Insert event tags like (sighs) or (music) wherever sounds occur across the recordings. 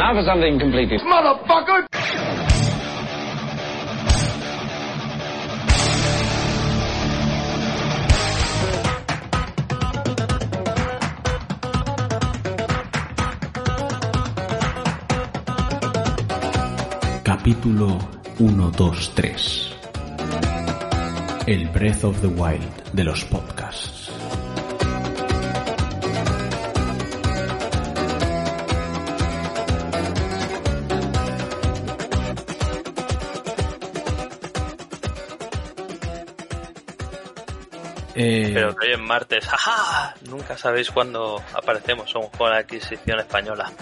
now for something completely... Motherfucker! Capítulo 1, 2, 3. El Breath of the Wild de los podcasts. Eh, Pero que hoy es martes, (laughs) ¡ajá! Nunca sabéis cuándo aparecemos, somos con la adquisición española.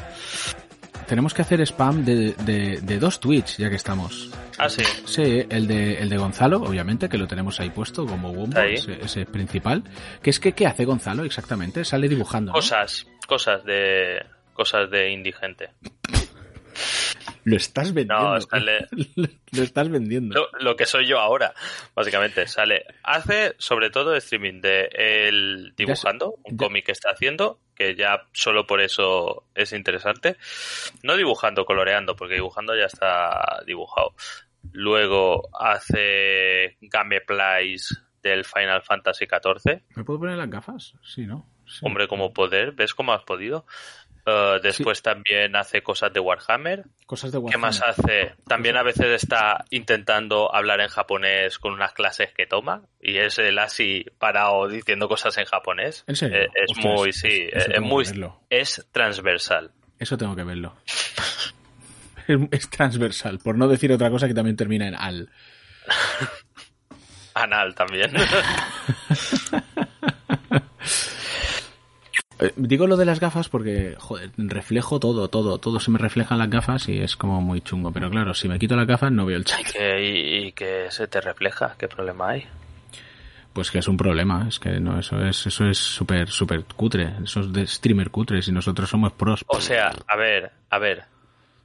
tenemos que hacer spam de, de- de dos tweets ya que estamos. Ah, sí. Sí, el de, el de Gonzalo, obviamente, que lo tenemos ahí puesto como bombo, ese, ese principal. Que es que, ¿qué hace Gonzalo exactamente? Sale dibujando. ¿no? Cosas, cosas de cosas de indigente. (laughs) Lo estás vendiendo. No, sale (laughs) lo estás vendiendo. lo, lo que soy yo ahora, básicamente. Sale, hace sobre todo streaming de él dibujando, un ya- cómic que está haciendo, que ya solo por eso es interesante. No dibujando, coloreando, porque dibujando ya está dibujado. Luego hace gameplays del Final Fantasy XIV. ¿Me puedo poner las gafas? Sí, ¿no? Sí. Hombre, como poder, ¿ves cómo has podido? Eh, después también hace cosas de Warhammer. Cosas de ¿Qué Warhammer. más hace? También a veces está intentando hablar en japonés con unas clases que toma y es él así parado diciendo cosas en japonés. ¿En serio? Eh, es Ostras, muy, sí, eso es muy, es transversal. Eso tengo que verlo. (laughs) es, es transversal, por no decir otra cosa que también termina en al. (laughs) Anal también. (laughs) Eh, digo lo de las gafas porque, joder, reflejo todo, todo, todo se me refleja en las gafas y es como muy chungo. Pero claro, si me quito las gafas no veo el chat. que, y, y que se te refleja. ¿Qué problema hay? Pues que es un problema, es que no, eso es, eso es súper, súper cutre. Eso es de streamer cutres y nosotros somos pros. O sea, a ver, a ver,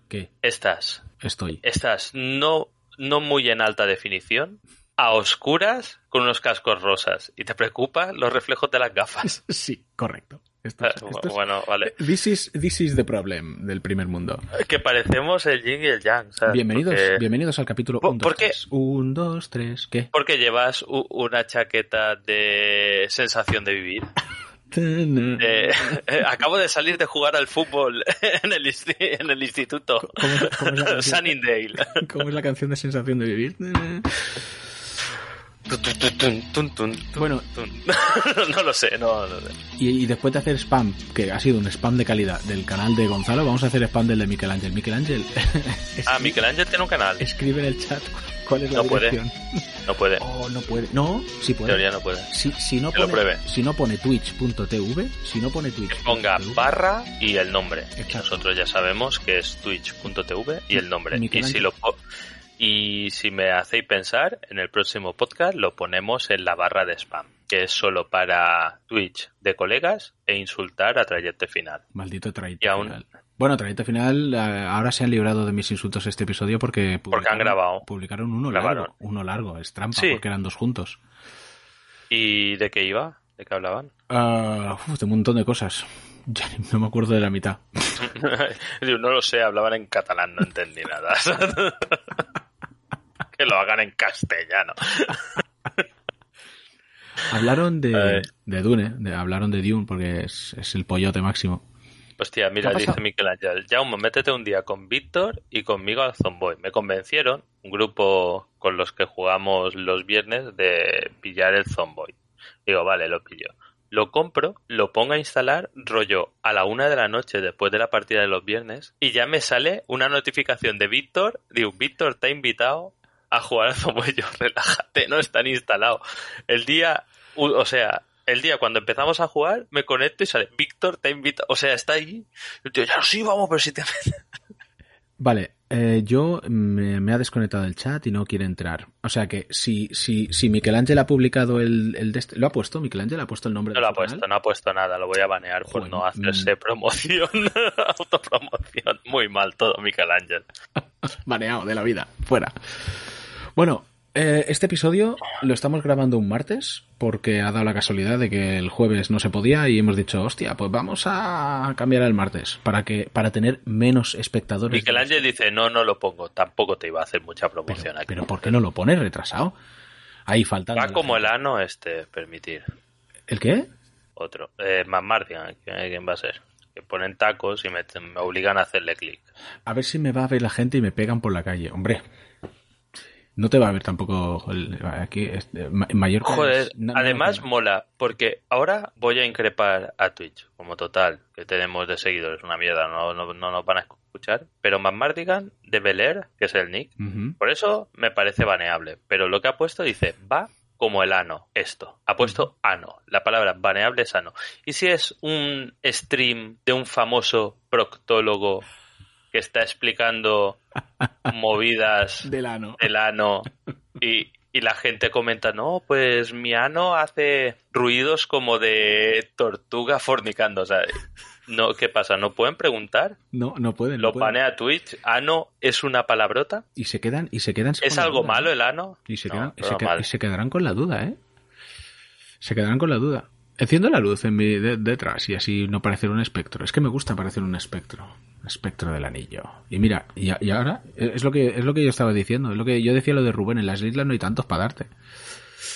¿Qué? estas, Estoy. estas no, no muy en alta definición, a oscuras con unos cascos rosas. ¿Y te preocupa los reflejos de las gafas? (laughs) Sí, correcto. Esto es- esto es- Bueno, vale. This is, this is the problem del primer mundo. Que parecemos el yin y el yang. ¿sabes? Bienvenidos, Porque, bienvenidos al capítulo ¿Por- 1, por 2, qué? 3. 1, 2, 3, ¿qué? porque llevas una chaqueta de sensación de vivir. (laughs) Eh, (laughs) acabo de salir de jugar al fútbol (laughs) en el, en el instituto. ¿Cómo es- cómo es la? Sunnydale. ¿Cómo es la canción de sensación de vivir? Bueno, (laughs) no lo sé, no, no sé. y, y después de hacer spam, que ha sido un spam de calidad del canal de Gonzalo, vamos a hacer spam del de Miguel Ángel. Miguel Ángel, (laughs) Ah, Miguel Ángel tiene un canal. escribe en el chat cuál es la No puede. No puede. (laughs) Oh, no puede. No, sí puede. teoría no puede. Si, si no Que lo pone, pruebe. si no pone twitch.tv, si no pone twitch. Ponga barra y el nombre. Y nosotros ya sabemos que es twitch.tv y el nombre. Miguel Y si lo y si me hacéis pensar, en el próximo podcast lo ponemos en la barra de spam, que es solo para Twitch de colegas e insultar a trayecto final. Maldito trayecto Y aún- final. Bueno, trayecto final, eh, ahora se han librado de mis insultos este episodio porque Porque han grabado. Publicaron uno Grabaron. largo. Uno largo, es trampa, Sí. porque eran dos juntos. ¿Y de qué iba? ¿De qué hablaban? Ah, uf, de un montón de cosas. (laughs) Ya no me acuerdo de la mitad. (laughs) No lo sé, hablaban en catalán, no entendí nada. (laughs) que lo hagan en castellano. (laughs) Hablaron de, Ay. de Dune, de- hablaron de Dune porque es, es el pollote máximo. Hostia, mira, ¿Qué ha dice? Miquel Ángel, Jaume, métete un día con Víctor y conmigo al Zomboy. Me convencieron, un grupo con los que jugamos los viernes, de pillar el Zomboy. Digo, vale, lo pillo. Lo compro, lo pongo a instalar, rollo a la una de la noche después de la partida de los viernes, y ya me sale una notificación de Víctor, digo, Víctor te ha invitado a jugar al Zomboy. Yo, (laughs) relájate, no están instalados. El día, o sea, el día cuando empezamos a jugar, me conecto y sale, Víctor te invita, o sea, está ahí. Y el tío, ya sí, vamos, pero si te... (laughs) Vale, eh, yo me, me ha desconectado del chat y no quiere entrar. O sea que si, si, si Miquel Ángel ha publicado el, el de este- ¿Lo ha puesto? ¿Miquel Ángel ha puesto el nombre No lo ha puesto, canal? no ha puesto nada, lo voy a banear por Joder, no hacerse mm. promoción, (laughs) autopromoción. Muy mal todo, Miguel Ángel. Baneado de la vida. Fuera. Bueno, Eh, este episodio lo estamos grabando un martes porque ha dado la casualidad de que el jueves no se podía y hemos dicho, hostia, pues vamos a cambiar el martes para que para tener menos espectadores. Miguel Ángel dice, no, no lo pongo, tampoco te iba a hacer mucha promoción pero, aquí. Pero ¿por qué no lo pones retrasado? Ahí falta. Va como el ano este, permitir. ¿El qué? Otro. Eh, más Martian, ¿quién va a ser? Que ponen tacos y me, me obligan a hacerle clic. A ver si me va a ver la gente y me pegan por la calle. Hombre, no te va a ver tampoco el, aquí este, mayor joder no, además no mola porque ahora voy a increpar a Twitch como total que tenemos de seguidores una mierda no, no, no nos van a escuchar pero Mardigan de Bel que es el nick uh -huh. por eso me parece baneable pero lo que ha puesto dice va como el ano esto ha puesto ano la palabra baneable es ano y si es un stream de un famoso proctólogo que está explicando (laughs) movidas del ano, del ano y, y, la gente comenta, no, pues mi ano hace ruidos como de tortuga fornicando. O sea, no, ¿qué pasa? ¿No pueden preguntar? No, no pueden. Lo no pueden. panea Twitch. ¿Ano es una palabrota? Y se quedan, y se quedan. ¿Es algo malo el ano? Y se, no, quedan, y se, qued, y se quedarán con la duda, ¿eh? Se quedarán con la duda. Enciendo la luz en mi de, detrás y así no parecer un espectro. Es que me gusta parecer un espectro. Espectro del anillo. Y mira, y, y, ahora es lo que es lo que yo estaba diciendo, es lo que yo decía lo de Rubén, en las islas no hay tantos para darte.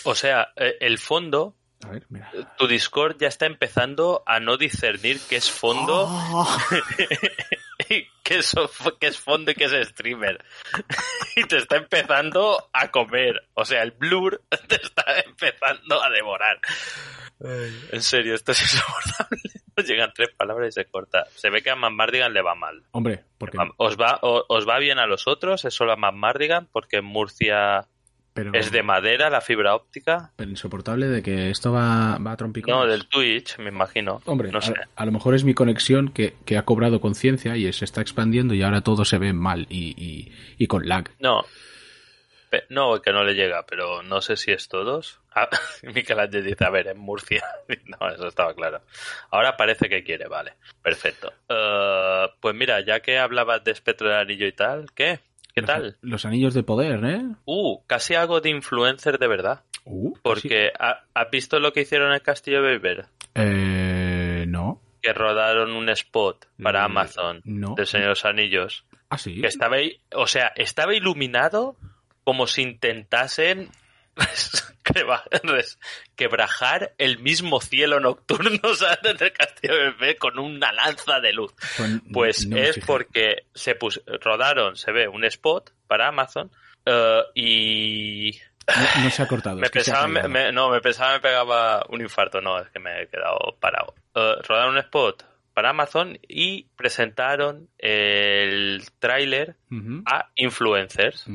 O sea, eh, el fondo a ver, mira. Tu Discord ya está empezando a no discernir qué es fondo, oh. (laughs) qué, es, qué es fondo y qué es streamer. (laughs) y te está empezando a comer. O sea, el blur (laughs) te está empezando a devorar. En serio, esto es (laughs) insoportable. Llegan tres palabras y se corta. Se ve que a Mardigan le va mal. Hombre, porque os va, os, os va bien a los otros, es solo a Mardigan, porque en Murcia pero, es de madera la fibra óptica. Pero insoportable de que esto va, va a trompicones. No, del Twitch, me imagino. Hombre, no sé. a, a, lo mejor es mi conexión que, que ha cobrado conciencia y se está expandiendo y ahora todo se ve mal y, y, y con lag. No, no, que no le llega, pero no sé si es todos. Ah, (laughs) Michelangelo dice, a ver, en Murcia. (laughs) No, eso estaba claro. Ahora parece que quiere, vale. Perfecto. Uh, pues mira, ya que hablabas de espectro del anillo y tal, ¿qué? ¿Qué los, tal? Los anillos de poder, ¿eh? Uh, casi algo de influencer de verdad. Uh, Porque, ¿has ¿ha visto lo que hicieron en el Castillo de Beber? Eh, no. Que rodaron un spot para Eh, Amazon no. de Señor de los Anillos. Ah, sí. Que estaba, o sea, estaba iluminado como si intentasen (laughs) quebrajar el mismo cielo nocturno (laughs) del castillo de bebé con una lanza de luz. Pues, Pues no es porque se pus- rodaron, se ve, un spot para Amazon eh, y No, no se ha cortado. (sighs) me que pensaba, me, caído. me- no, me pensaba me pegaba un infarto, no, es que me he quedado parado. Eh, rodaron un spot para Amazon y presentaron el tráiler a influencers,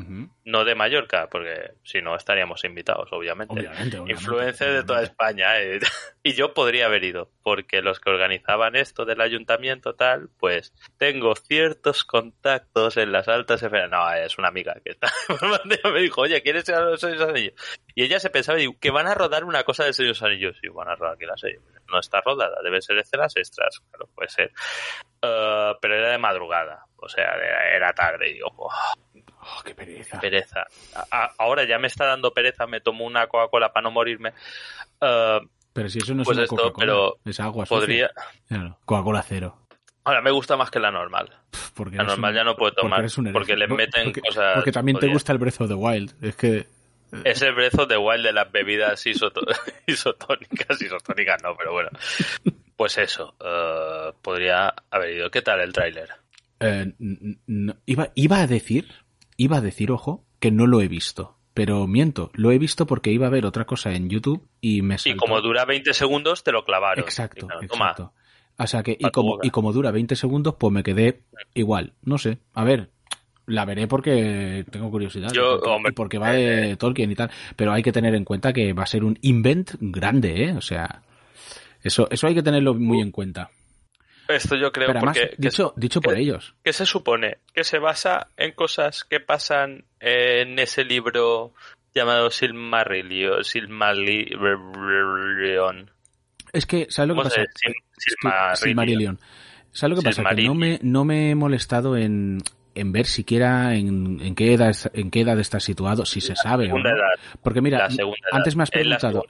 no de Mallorca, porque si no estaríamos invitados, obviamente. Obviamente, obviamente, Influencers de toda. España. eh. (laughs) Y yo podría haber ido, porque los que organizaban esto del ayuntamiento tal, pues tengo ciertos contactos en las altas esferas. No, es una amiga que está. (laughs) me dijo, oye, ¿quieres ir a los Anillos? Y ella se pensaba digo, que van a rodar una cosa de Señores Anillos. Y van a rodar que la sé. No está rodada, debe ser escenas extras. Claro, puede ser. Eh, pero era de madrugada. O sea, era, era tarde. Y digo, "Buah, Oh, qué pereza. pereza. A- ahora ya me está dando pereza, me tomo una Coca-Cola para no morirme. Eh, Pero si eso no es Pues una esto, Coca-Cola, pero es agua podría. Claro, Coca-Cola cero. Ahora me gusta más que la normal. Porque La normal un- ya no puedo porque tomar. un Porque, le meten porque, cosas. Porque también te gusta el Breath of the Wild. Es que. Es el brezo de Wild de las bebidas (laughs) isotónicas. Isotónicas no, pero bueno. Pues eso. eh, podría haber ido. ¿Qué tal el tráiler? eh, iba, iba a decir, iba a decir, ojo, que no lo he visto. Pero miento, lo he visto porque iba a ver otra cosa en YouTube y me Y saltó. como dura 20 segundos, te lo clavaron. Exacto, Toma, exacto. O sea que, y como, y como dura 20 segundos, pues me quedé igual. No sé. A ver, la veré porque tengo curiosidad. Yo, porque, hombre, porque va de Tolkien y tal. Pero hay que tener en cuenta que va a ser un invent grande, ¿eh? O sea, eso, eso hay que tenerlo muy en cuenta. Esto yo creo Pero además, porque. que dicho, dicho por que- ellos. que se supone que se basa en cosas que pasan en ese libro llamado Silmarillion. Silmarillion. Es que, ¿sabes lo que ¿Cómo pasa? Silmarillion. Silmarillion. ¿Sabes lo que pasa? Que no me, no me he molestado en, en ver siquiera en, en qué edad en qué edad está situado, si se sabe. ¿no? edad. Porque mira, antes me has preguntado.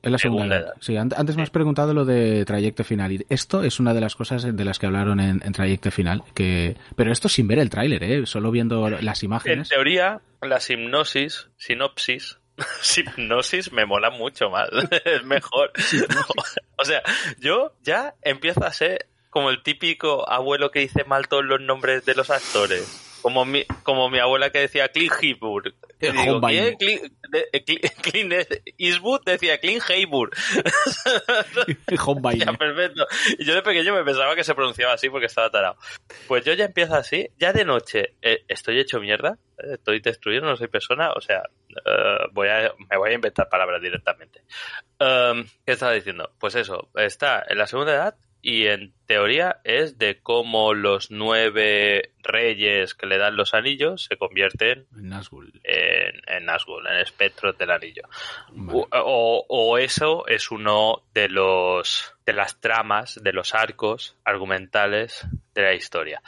Es la segunda, edad. Sí, an- antes me has preguntado lo de trayecto final. Y esto es una de las cosas de las que hablaron en, en trayecto final. Que... Pero esto sin ver el tráiler, ¿eh? Solo viendo las En imágenes. teoría, la hipnosis, sinopsis, (laughs) hipnosis me mola mucho más. (laughs) es mejor. (laughs) o sea, yo ya empiezo a ser como el típico abuelo que dice mal todos los nombres de los actores. Como mi, como mi abuela que decía Clint. Y Eh. (laughs) Clint, Eastwood decía Clint. Homebane. (laughs) Ya, perfecto. Y yo de pequeño me pensaba que se pronunciaba así porque estaba tarado. Pues yo ya empiezo así, ya de noche eh, estoy hecho mierda, eh, estoy destruido, no soy persona, o sea, eh, voy a, me voy a inventar palabras directamente. Um, ¿Qué estaba diciendo? Pues eso, está en la segunda edad y en teoría es de cómo los nueve reyes que le dan los anillos se convierten Nazgûl. en, en Nazgûl, en espectros del anillo. Vale. O, o- o eso es uno de los de las tramas, de los arcos argumentales de la historia.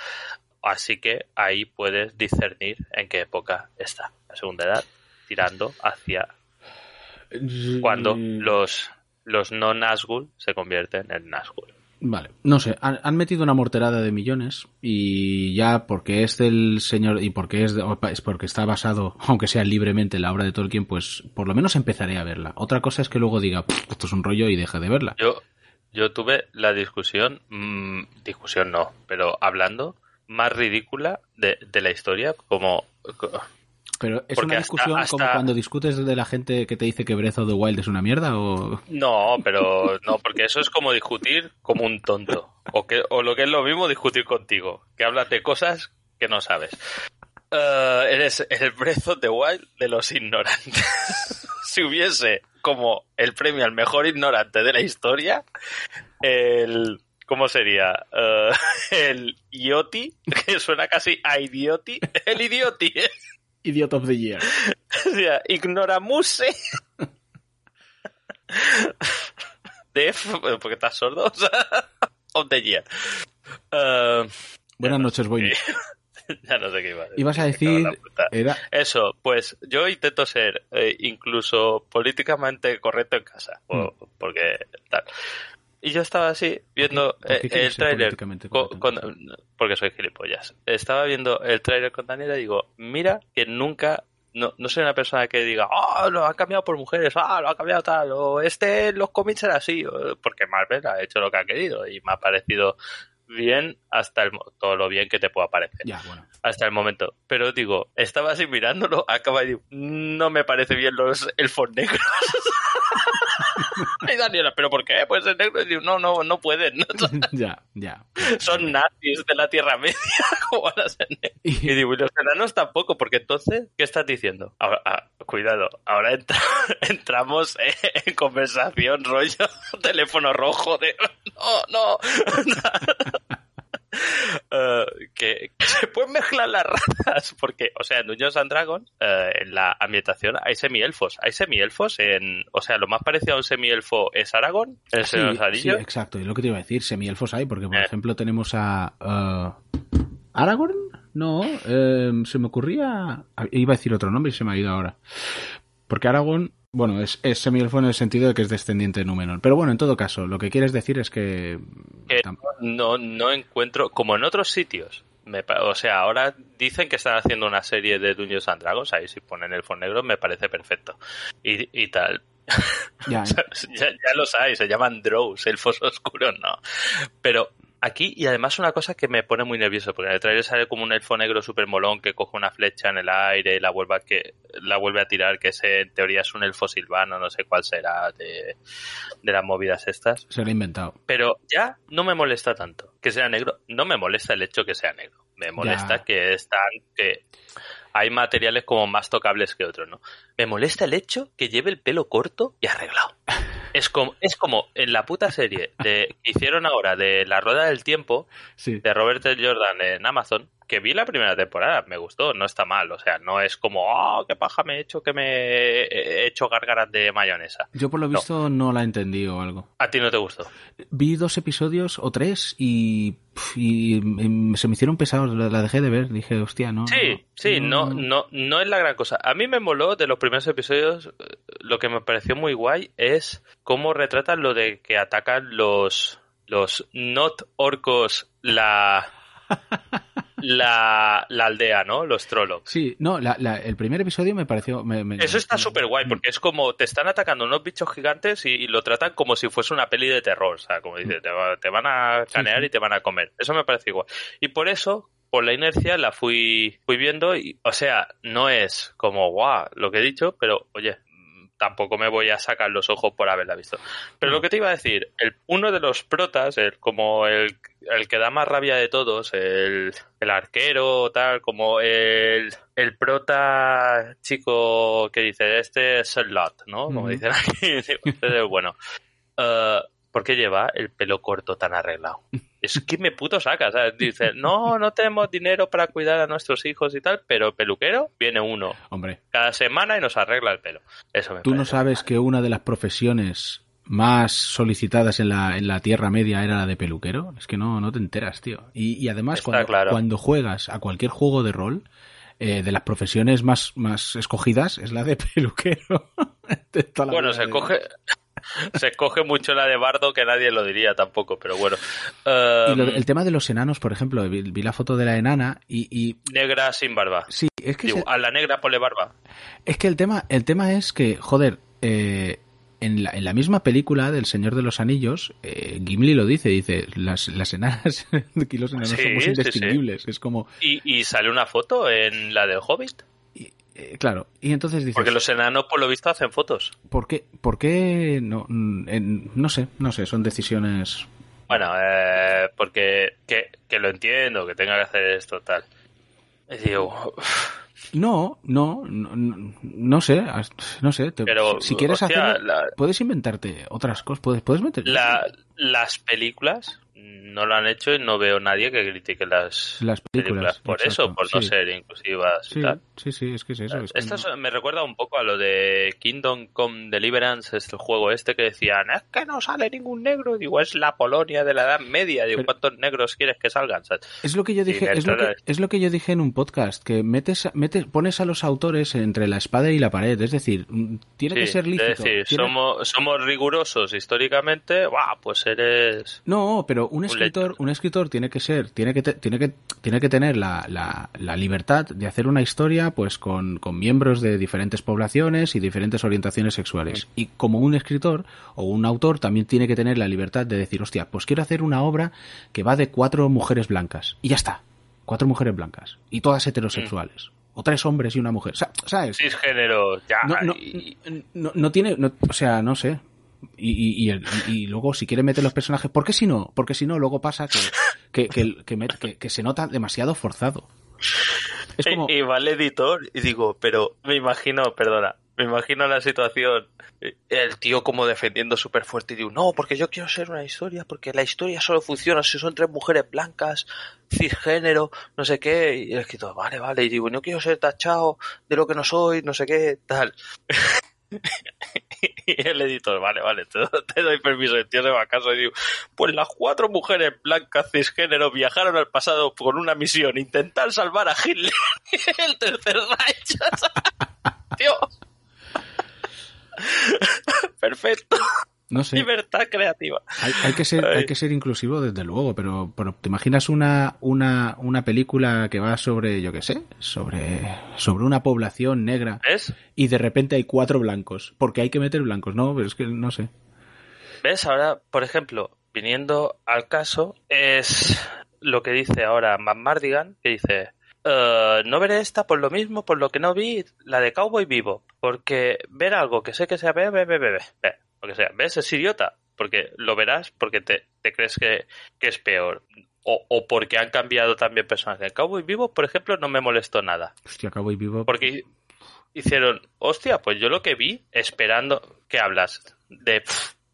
Así que ahí puedes discernir en qué época está la segunda edad, tirando hacia cuando Mm, los los no Nazgûl se convierten en Nazgûl. Vale, no sé, han, metido una morterada de millones y ya porque es del señor y porque es, es porque está basado, (laughs) aunque sea libremente en la obra de Tolkien, pues por lo menos empezaré a verla. Otra cosa es que luego diga, "Pff, esto es un rollo y deje de verla. Yo yo tuve la discusión, mm, discusión no, pero hablando más ridícula de, de la historia, como Pero es porque una hasta- discusión como cuando discutes de la gente que te dice que Breath of the Wild es una mierda o... No, pero no, porque eso es como discutir como un tonto. O, que, o lo que es lo mismo, discutir contigo. Que hablas de cosas que no sabes. Eh, eres el Breath of the Wild de los ignorantes. (laughs) si hubiese como el premio al mejor ignorante de la historia, el... ¿Cómo sería? Eh, (laughs) el Ioti, (laughs) que suena casi a Idioti. El Idioti, ¿eh? Idiot of the Year. (laughs) O sea, ignoramuse. (laughs) Def, porque estás sordo. (laughs) O sea, of the year. Eh, Buenas noches, Boy. ya no sé qué iba a decir. Ibas a decir... Era... Eso, pues yo intento ser eh, incluso políticamente correcto en casa. o- porque tal. Y yo estaba así, viendo Mm. ¿Por qué eh, el tráiler. co- porque soy gilipollas. Estaba viendo el tráiler con Daniela y digo, mira que nunca... No, no soy una persona que diga, ah, lo han cambiado por mujeres, ah, lo ha cambiado tal, o este los cómics era así, porque Marvel ha hecho lo que ha querido y me ha parecido bien hasta el, todo lo bien que te pueda parecer Ya, bueno. hasta el momento. Pero digo, estaba así mirándolo, acaba y digo, no me parece bien los elfos negros. (laughs) y Daniela, ¿pero por qué? Pues el negro. Y digo, no, no, no pueden. (laughs) ya, ya. Son nazis de la Tierra Media. (laughs) ¿Cómo van a ser negros? Y digo, y los enanos tampoco, porque entonces, ¿qué estás diciendo? Ahora, ah, cuidado, ahora entra- (laughs) entramos en conversación, rollo, teléfono rojo de... No, no. (laughs) Eh, que, que se pueden mezclar las razas, porque, o sea, en Dungeons and Dragons, eh, en la ambientación hay semielfos. Hay semielfos en... O sea, lo más parecido a un semielfo es Aragón, el sí, Señor de los sí, exacto. Y lo que te iba a decir, semielfos hay, porque por Eh. ejemplo tenemos a... ¿Aragorn? No, eh, se me ocurría... Iba a decir otro nombre y se me ha ido ahora. Porque Aragorn, bueno, es, es semielfo en el sentido de que es descendiente de Númenor. Pero bueno, en todo caso, lo que quieres decir es que... no, no encuentro, como en otros sitios. Me o sea, ahora dicen que están haciendo una serie de Dungeons and Dragons, ahí si ponen el negro me parece perfecto. Y, y tal. ya, (laughs) ya, ya los hay, se llaman Drows, elfos oscuros, no. Pero aquí, y además una cosa que me pone muy nervioso, porque en el trailer sale como un elfo negro super molón que coge una flecha en el aire y la vuelve a, que, la vuelve a tirar, que ese, en teoría es un elfo silvano, no sé cuál será de, de las movidas estas. se lo he inventado. Pero ya no me molesta tanto que sea negro. No me molesta el hecho que sea negro. Me molesta Ya. que están, que hay materiales como más tocables que otros, ¿no? Me molesta el hecho que lleve el pelo corto y arreglado. (laughs) Es como, es como en la puta serie de, que hicieron ahora de La Rueda del Tiempo, Sí. de Robert L. Jordan en Amazon, que vi la primera temporada, me gustó, no está mal, o sea, no es como, oh, qué paja me he hecho que me he hecho gárgaras de mayonesa. Yo por lo visto no, la entendí o algo. ¿A ti no te gustó? Vi dos episodios o tres y, y, se me hicieron pesados, la, dejé de ver, dije, hostia, no. Sí, sí, no, no, no es la gran cosa. A mí me moló de los primeros episodios, lo que me pareció muy guay es cómo retratan lo de que atacan los los not orcos la (laughs) la, la aldea, ¿no? Los Trollocs. Sí, no, el primer episodio me pareció... Eso está súper guay, porque es como te están atacando unos bichos gigantes y, lo tratan como si fuese una peli de terror, o sea, como dice, te, van a canear y te van a comer. Eso me parece igual. Y por eso, por la inercia, la fui, fui viendo y, o sea, no es como, guau, lo que he dicho, pero, oye, tampoco me voy a sacar los ojos por haberla visto. Pero lo que te iba a decir, el, uno de los protas, el, como el, el que da más rabia de todos, el, el arquero, tal, como el, el prota chico que dice, este es el lot, ¿no? Como dicen aquí, (laughs) este bueno. Uh, ¿Por qué lleva el pelo corto tan arreglado? (laughs) es que me puto saca, ¿sabes? Dice, no, no tenemos dinero para cuidar a nuestros hijos y tal, pero peluquero viene uno. Hombre. Cada semana y nos arregla el pelo. Eso me Tú no sabes que una de las profesiones más solicitadas en la, en la Tierra Media era la de peluquero. Es que no, no te enteras, tío. Y, además, cuando, cuando juegas a cualquier juego de rol, eh, de las profesiones más, más escogidas es la de (laughs) peluquero. (laughs) bueno, se coge, (laughs) se coge mucho la de Bardo que nadie lo diría tampoco, pero bueno. Em, el tema de los enanos, por ejemplo, vi, la foto de la enana y, Negra sin barba. Sí, es que... A la negra ponle barba. Es que el tema, el tema es que, joder, eh, en, la, en la misma película del Señor de los Anillos, eh, Gimli lo dice, dice, las, las enanas, (laughs) aquí los enanos somos indistinguibles, es como... ¿Y, ¿Y sale una foto en la del Hobbit? Eh, claro, y entonces dices... Porque los enanos, por lo visto, hacen fotos. ¿Por qué? ¿Por qué? No, no sé, no sé, son decisiones... Bueno, eh, porque que, que, lo entiendo, que tenga que hacer esto, tal. Y digo... No, no, no, no, sé, no sé. Pero, si quieres hacer, puedes inventarte otras cosas, puedes, puedes meter. Las películas no lo han hecho y no veo nadie que critique las, las películas, por eso, por no ser inclusivas sí, Sí, sí, es que es eso. Esto me recuerda un poco a lo de Kingdom Come Deliverance, este juego este que decían, es que no sale ningún negro. Digo, es la Polonia de la Edad Media. Digo, ¿cuántos negros quieres que salgan? Es lo que yo dije, es lo que, es lo que, yo dije en un podcast, que metes, metes, pones a los autores entre la espada y la pared. Es decir, mm, tiene que ser lícito. Es decir, somos, somos rigurosos históricamente, pues eres... No, pero un escritor, un escritor tiene que ser, tiene que, tiene que, tiene que tener la, la, libertad de hacer una historia, pues con, con, miembros de diferentes poblaciones y diferentes orientaciones sexuales. Y como un escritor o un autor también tiene que tener la libertad de decir, hostia, pues quiero hacer una obra que va de cuatro mujeres blancas. Y ya está. Cuatro mujeres blancas. Y todas heterosexuales. O tres hombres y una mujer. ¿Sabes? Cisgénero, ya. No, no, no, tiene. o sea, no sé. Y, y, y, luego, si quiere meter los personajes, ¿por qué si no? Porque si no, luego pasa que, que, que, que, se nota demasiado forzado. y, va el editor y digo, pero me imagino, perdona, me imagino la situación, el tío como defendiendo súper fuerte y digo, no, porque yo quiero ser una historia, porque la historia solo funciona si son tres mujeres blancas, cisgénero, no sé qué, y el escritor, vale, vale, y digo, no quiero ser tachado de lo que no soy, no sé qué, tal. (laughs) (laughs) y el editor, vale, vale, te, doy permiso, el tío se va a casa y digo, pues las cuatro mujeres blancas cisgénero viajaron al pasado con una misión, intentar salvar a Hitler (laughs) el tercer Reich. (laughs) tío. Perfecto. No sé. Libertad creativa. Hay, que ser, hay que ser inclusivo desde luego, pero, ¿te imaginas una, una, una película que va sobre, yo qué sé, sobre, sobre una población negra ¿Ves? y de repente hay cuatro blancos? Porque hay que meter blancos, ¿no? Pero es que no sé. ¿Ves? Ahora, por ejemplo, viniendo al caso, es lo que dice ahora Matt Mardigan, que dice, eh, no veré esta por lo mismo, por lo que no vi la de Cowboy Vivo, porque ver algo que sé que ve, ve, ve, ve, ve lo que sea. ¿Ves? Es idiota. Porque lo verás porque te, crees que, es peor. O, o, porque han cambiado también personajes. Cowboy Vivo, por ejemplo, no me molestó nada. Hostia, Cowboy Vivo. Porque hicieron, hostia, pues yo lo que vi, esperando que hablas de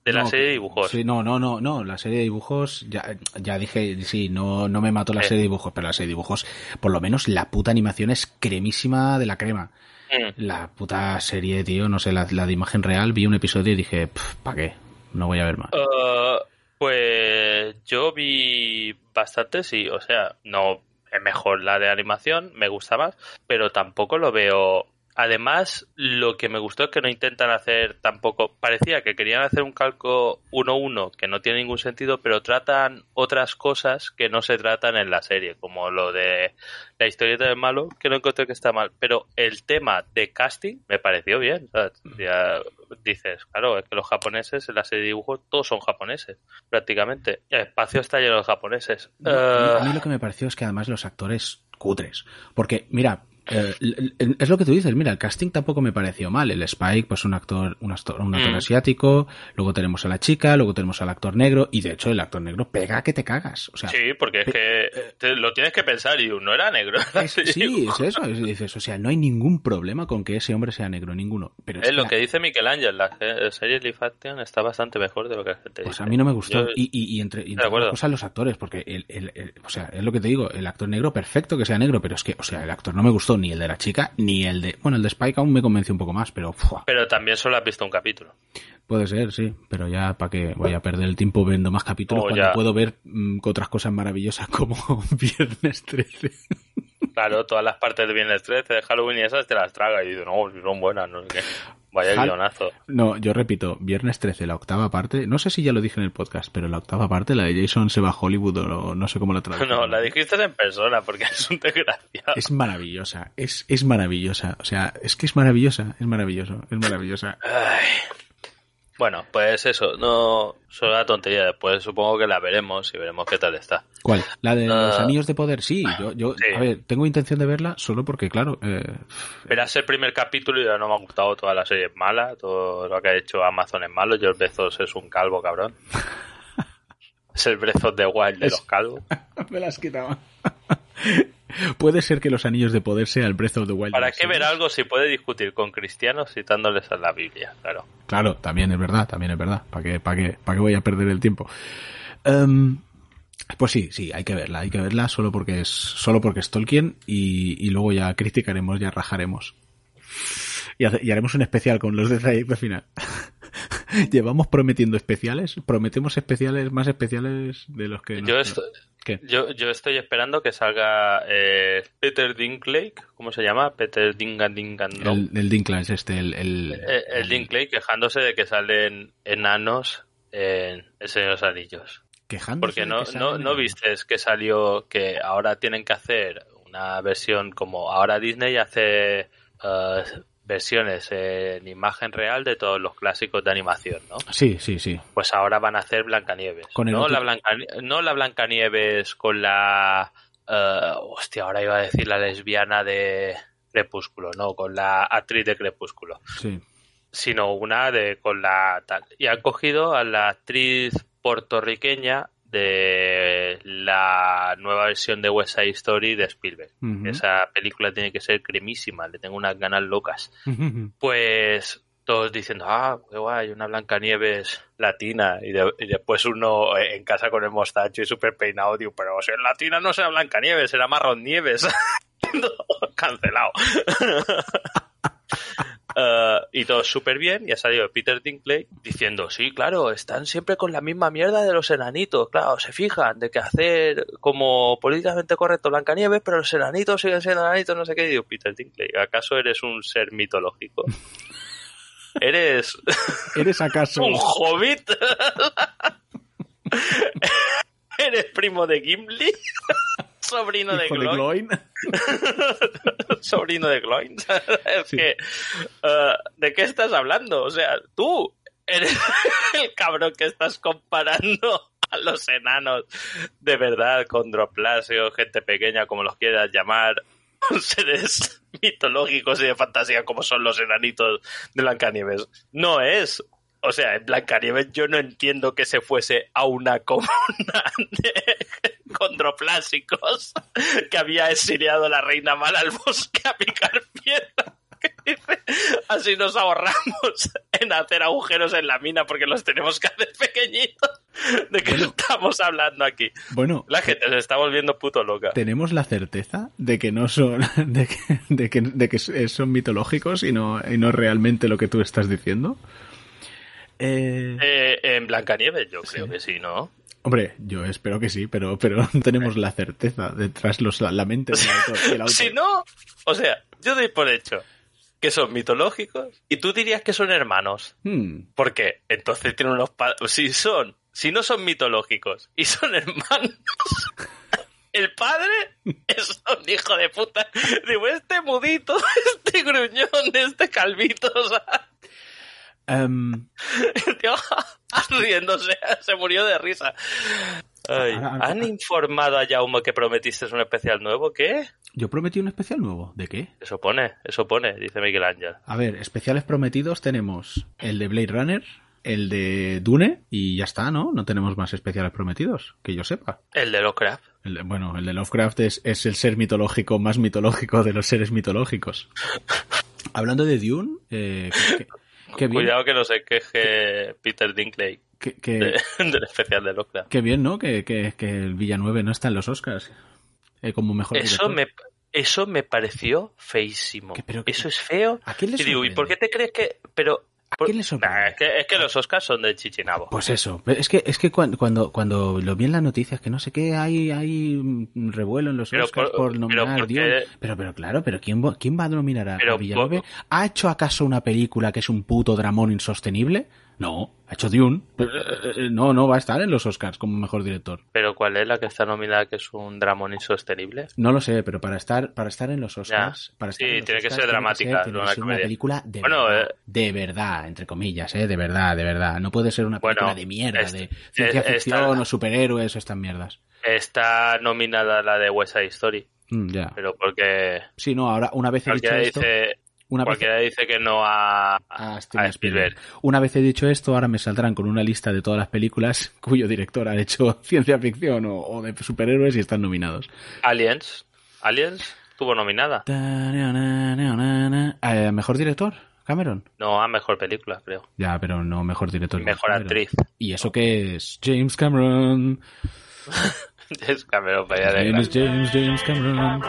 de la No, serie de dibujos. Sí, no, no, no, no, la serie de dibujos, ya, ya dije, sí, no, no me mató la serie de dibujos, pero la serie de dibujos, por lo menos la puta animación es cremísima de la crema. Mm. La puta serie, tío, no sé, la, la de imagen real, vi un episodio y dije, ¿para qué? No voy a ver más. Uh, pues yo vi bastante, sí, o sea, no es mejor la de animación, me gusta más, pero tampoco lo veo. Además, lo que me gustó es que no intentan hacer tampoco. Parecía que querían hacer un calco 1-1 que no tiene ningún sentido, pero tratan otras cosas que no se tratan en la serie, como lo de la historieta del malo, que no encontré que está mal. Pero el tema de casting me pareció bien. ¿sabes? Ya dices, claro, es que los japoneses en la serie de dibujos todos son japoneses, prácticamente. El espacio está lleno de japoneses. No, a mí- Eh, a mí lo que me pareció es que además los actores cutres. Porque, mira, eh, es lo que tú dices, mira, el casting tampoco me pareció mal. El Spike, pues un actor, un actor, un actor Mm. asiático, luego tenemos a la chica, luego tenemos al actor negro, y de hecho el actor negro pega que te cagas. O sea, Sí, porque es que te- lo tienes que pensar y no era negro. (laughs) es- sí, (laughs) es eso. es- dices, o sea, no hay ningún problema con que ese hombre sea negro, ninguno. Pero es Es lo la- que dice Miquel Ángel, la se- serie Live Action está bastante mejor de lo que la gente Pues dice. a mí no me gustó. Yo- y, y, y entre, y entre otras cosas los actores, porque el, el- el- o sea, es lo que te digo, el actor negro perfecto que sea negro, pero es que, o sea, el actor no me gustó ni el de la chica, ni el de, bueno, el de Spike aún me convenció un poco más, pero. Pero también solo has visto un capítulo. puede ser, sí, pero ya para que voy a perder el tiempo viendo más capítulos Oh, cuando ya. puedo ver mm, otras cosas maravillosas como (laughs) Viernes 13. Claro, todas las partes de Viernes 13, de Halloween y esas te las traga y dices, no, si son buenas, no sé qué. Vaya Hal- guionazo. No, yo repito, Viernes 13, la octava parte, no sé si ya lo dije en el podcast, pero la octava parte, la de Jason se va a Hollywood o no sé cómo la (laughs) traducen. No, la dijiste en persona porque es un desgraciado. Es maravillosa, es, es maravillosa. O sea, es que es maravillosa, es maravilloso, es maravillosa. Ay. Bueno, pues eso, no son una tontería. Después supongo que la veremos y veremos qué tal está. ¿Cuál? ¿La de los Ah. anillos de poder? Sí, yo, yo Sí. a ver, tengo intención de verla solo porque, claro, eh, Verás el primer capítulo y ya no me ha gustado toda la serie es mala, todo lo que ha hecho Amazon es malo, George Bezos es un calvo cabrón. (laughs) es el Breath of the Wild de Es- los calvos. (laughs) me las quitaba. (laughs) Puede ser que los anillos de poder sea el Breath of the Wild. ¿Para qué ver algo si puede discutir con cristianos citándoles a la Biblia? Claro. Claro, también es verdad, también es verdad. ¿Para qué, para qué, para qué voy a perder el tiempo? Em, pues sí, sí, hay que verla, hay que verla solo porque es, solo porque es Tolkien y, y luego ya criticaremos, ya rajaremos. Y, hace- y haremos un especial con los de trayecto final. (laughs) (laughs) Llevamos prometiendo especiales, prometemos especiales, más especiales de los que... Yo, estoy esperando que salga eh, Peter Dinklage, ¿cómo se llama? Peter Dingan Dingan El, el Dinklage este, el... El, Eh, el Dinklage quejándose de que salen enanos en El Señor de los Anillos. quejándose Porque no, que no, no vistes que salió que ahora tienen que hacer una versión como ahora Disney hace eh, versiones en imagen real de todos los clásicos de animación, ¿no? Sí, sí, sí. Pues ahora van a hacer Blancanieves. Con no, la Blanca, no la Blancanieves con la... eh, hostia, ahora iba a decir la lesbiana de Crepúsculo, no, con la actriz de Crepúsculo Sí. sino una de con la tal. Y han cogido a la actriz puertorriqueña de la nueva versión de West Side Story de Spielberg. Esa película tiene que ser cremísima, le tengo unas ganas locas. Pues todos diciendo, ah, qué guay, una Blancanieves latina. Y, de- y después uno eh, en casa con el mostacho y súper peinado, digo, pero si es latina no será Blancanieves, será Marrón Nieves. (laughs) Cancelado. Eh, y todo súper bien y ha salido Peter Dinklage diciendo sí claro están siempre con la misma mierda de los enanitos claro se fijan de que hacer como políticamente correcto Blancanieves pero los enanitos siguen siendo enanitos no sé qué y digo Peter Dinklage ¿acaso eres un ser mitológico? (laughs) ¿eres ¿Eres acaso... (laughs) un hobbit? (laughs) ¿eres primo de Gimli? (laughs) ¿sobrino de Gloin? Sobrino de Gloin. es Sí. que, eh, ¿de qué estás hablando? O sea, tú eres (laughs) el cabrón que estás comparando a los enanos de verdad con Droplasio, gente pequeña, como los quieras llamar, (laughs) seres mitológicos y de fantasía como son los enanitos de Blancanieves. No es. O sea, en Blancanieves yo no entiendo que se fuese a una comuna de condroplásicos que había exiliado a la reina mala al bosque a picar piedra. (laughs) Así nos ahorramos en hacer agujeros en la mina porque los tenemos que hacer pequeñitos. ¿De qué estamos hablando aquí? Bueno, La gente se está volviendo puto loca. tenemos la certeza de que no son, (laughs) de que, de que, de que son mitológicos y no, y no realmente lo que tú estás diciendo. Eh, Eh, en Blancanieves yo creo que sí, ¿no? hombre, yo espero que sí, pero, pero no (laughs) tenemos la certeza detrás los, la mente del (laughs) autor. Si no, o sea, yo doy por hecho que son mitológicos y tú dirías que son hermanos. Hmm, ¿Por qué? Entonces tienen unos padres. Si son, si no son mitológicos y son hermanos, (laughs) el padre es un hijo de puta. Digo, este mudito, este gruñón, este calvito, o sea, em, el tío (laughs) riéndose, se murió de risa. Ay, ¿Han informado a Jaume que prometiste un especial nuevo? ¿Qué? yo prometí un especial nuevo. ¿De qué? Eso pone, eso pone, dice Miguel Ángel. A ver, especiales prometidos tenemos el de Blade Runner, el de Dune y ya está, ¿no? No tenemos más especiales prometidos, que yo sepa. El de Lovecraft. El de- bueno, el de Lovecraft es, es el ser mitológico más mitológico de los seres mitológicos. (laughs) Hablando de Dune, eh, que, bien, Cuidado que no se queje Peter Dinklage que, que- de- (laughs) del especial de Lovecraft. que bien, ¿no? Que, que, que el Villanueve no está en los Oscars eh, como mejor Eso director. me, eso me pareció feísimo. ¿Qué- pero qué- eso es feo. ¿A quién le Y digo, ¿y por qué te crees que...? Pero... ¿A por- quién le sorprende? Nah, es, que, es que los Oscars son de Chichinabo. Pues eso, es que, es que cuando, cuando, cuando lo vi en las noticias, que no sé qué, hay, hay revuelo en los Pero Oscars por- por, pero nominar a porque-. Pero, pero claro, pero ¿quién, va- quién va a nominar a, Pero a ¿Ha hecho acaso una película que es un puto dramón insostenible? No, ha hecho Dune. Pero, eh, eh, No, no va a estar en los Oscars como mejor director. Pero ¿cuál es la que está nominada que es un dramón insostenible? No lo sé, pero para estar, para estar en los Oscars, para estar Sí, en los tiene que Oscars ser dramática, tiene no que una ser una película de Bueno, verdad, eh, de verdad, entre comillas, eh, de verdad, de verdad. No puede ser una película Bueno, de mierda, de ciencia ficción o superhéroes o estas mierdas. Está nominada la de West Side Story, Mm, ya. pero porque Sí, no, ahora una vez he dicho esto, una vez, cualquiera dice que no a, a Steven a Spielberg. Spielberg. Una vez he dicho esto, ahora me saldrán con una lista de todas las películas (laughs) cuyo director ha hecho (laughs) ciencia ficción o, o de superhéroes y están nominados. Aliens. Aliens estuvo nominada. Eh, ¿Mejor director? Cameron. No a mejor película, creo. Ya, pero no mejor director. Mejor actriz. ¿Y eso qué es? James Cameron. (laughs) Es Cameron vaya de James, James, James Cameron.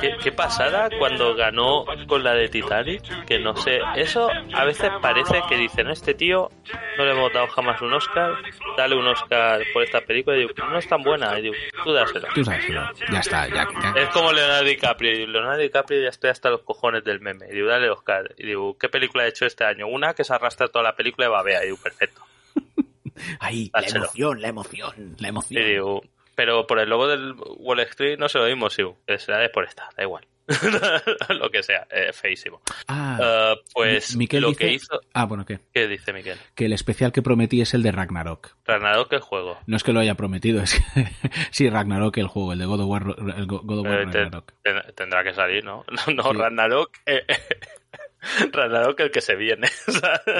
¿Qué, qué pasada cuando ganó con la de Titanic? Que no sé, eso a veces parece que dicen, este tío no le hemos dado jamás un Oscar, dale un Oscar por esta película. Y digo, no es tan buena. Y digo, tú dáselo. Tú sabes, ya está, ya, ya. Es como Leonardo DiCaprio. Y digo, Leonardo DiCaprio ya estoy hasta los cojones del meme. Y digo, dale Oscar. Y digo, ¿qué película ha hecho este año? Una que se arrastra toda la película y babea. Y digo, perfecto. (laughs) Ahí, la Dáselo. emoción, la emoción, la Y emoción. digo, pero por el logo del Wall Street no se lo mismo, sí. Será de por esta, da igual. (laughs) lo que sea, eh, feísimo. Ah, Ah, pues Mi- Miquel lo dice- que hizo. Ah, bueno, ¿qué? ¿Qué dice Miguel? Que el especial que prometí es el de Ragnarok. Ragnarok el juego. No es que lo haya prometido, es que (laughs) sí, Ragnarok el juego, el de God of War, el Go- God of War Eh, Ragnarok. ten- tendrá que salir, ¿no? (laughs) No, no Sí. Ragnarok. eh, Ragnarok el que se viene.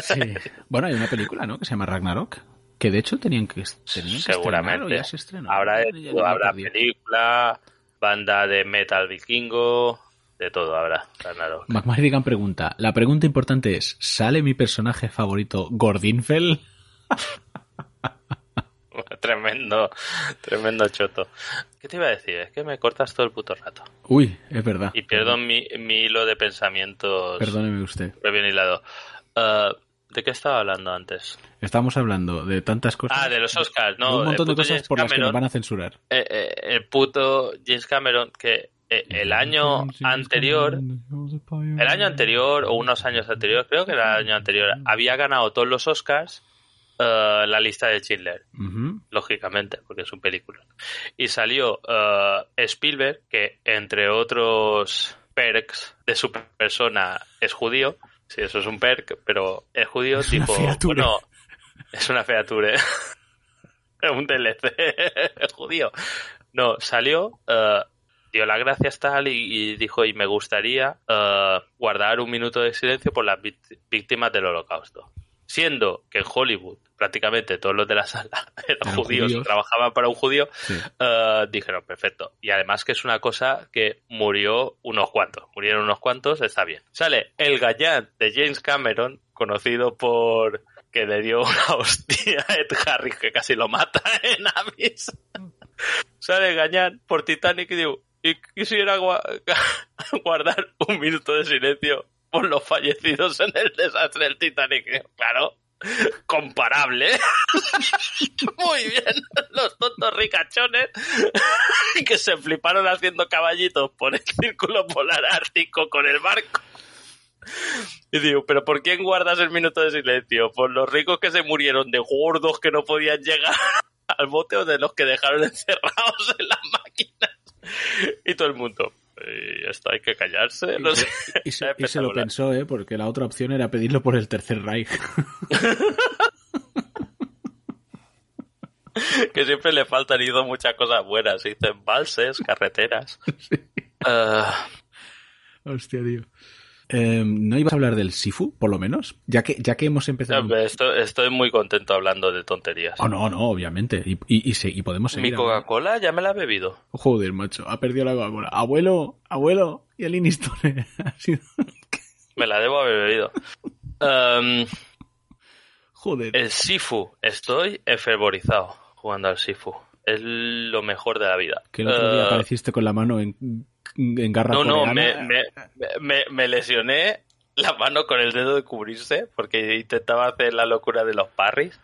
Sí. Bueno, hay una película, ¿no? Que se llama Ragnarok. Que de hecho tenían que, tenían que Seguramente. ya se estrenó. Habrá, Ya- ya habrá película, banda de metal vikingo, de todo habrá. McMahon pregunta. La pregunta importante es: ¿sale mi personaje favorito Gordinfel? (laughs) tremendo, tremendo choto. ¿Qué te iba a decir? Es que me cortas todo el puto rato. Uy, es verdad. Y pierdo mi, mi hilo de pensamientos Perdóneme usted. bien hilado. Ah, ¿De qué estaba hablando antes? Estamos hablando de tantas cosas. Ah, de los Oscars, no. de un montón de cosas James por las que nos van a censurar. eh, eh, el puto James Cameron que eh, el año anterior, el año anterior o unos años anteriores, creo que era el año anterior, había ganado todos los Oscars la lista de Schindler, lógicamente, porque es un película. Y salió eh, Spielberg, que entre otros perks de su persona es judío. Sí, eso es un perk, pero es judío Es tipo... Bueno, es una feature. (laughs) Es un DLC (laughs) judío. No, salió, eh, dio las gracias tal y, y dijo, y me gustaría eh, guardar un minuto de silencio por las víct- víctimas del holocausto. Siendo que en Hollywood prácticamente todos los de la sala (laughs) eran, judíos, trabajaban para un judío, eh, dijeron, perfecto. Y además que es una cosa que murió unos cuantos, murieron unos cuantos, está bien. Sale el gallán de James Cameron, conocido por que le dio una (laughs) hostia a Ed Harris que casi lo mata (laughs) en Abyss. Sale el gallán por Titanic y digo, y quisiera guardar un minuto de silencio por los fallecidos en el desastre del Titanic. Claro, comparable. (laughs) Muy bien, los tontos ricachones que se fliparon haciendo caballitos por el círculo polar ártico con el barco. Y digo, ¿pero por quién guardas el minuto de silencio? ¿Por los ricos que se murieron de gordos que no podían llegar al bote o de los que dejaron encerrados en las máquinas? Y todo el mundo, y esto hay que callarse. y, (laughs) se, lo pensó, ¿eh? porque la otra opción era pedirlo por el Tercer Reich. (laughs) que siempre le faltan, hizo muchas cosas buenas. Hizo embalses, carreteras. (laughs) Ah. Hostia, tío. Em, ¿No ibas a hablar del Sifu, por lo menos? Ya que, ya que hemos empezado. estoy, muy contento hablando de tonterías. Oh, no, no, obviamente. Y, y, y, podemos seguir. Mi Coca-Cola ya me la he bebido. Joder, macho, ha perdido la Coca-Cola. Abuelo, abuelo, y el Inistone. (laughs) me la debo haber bebido. Em, Joder. El Sifu, estoy enfervorizado jugando al Sifu. Es lo mejor de la vida. Que el otro día eh, apareciste con la mano en No, no, me, me, me, lesioné la mano con el dedo de cubrirse porque intentaba hacer la locura de los parries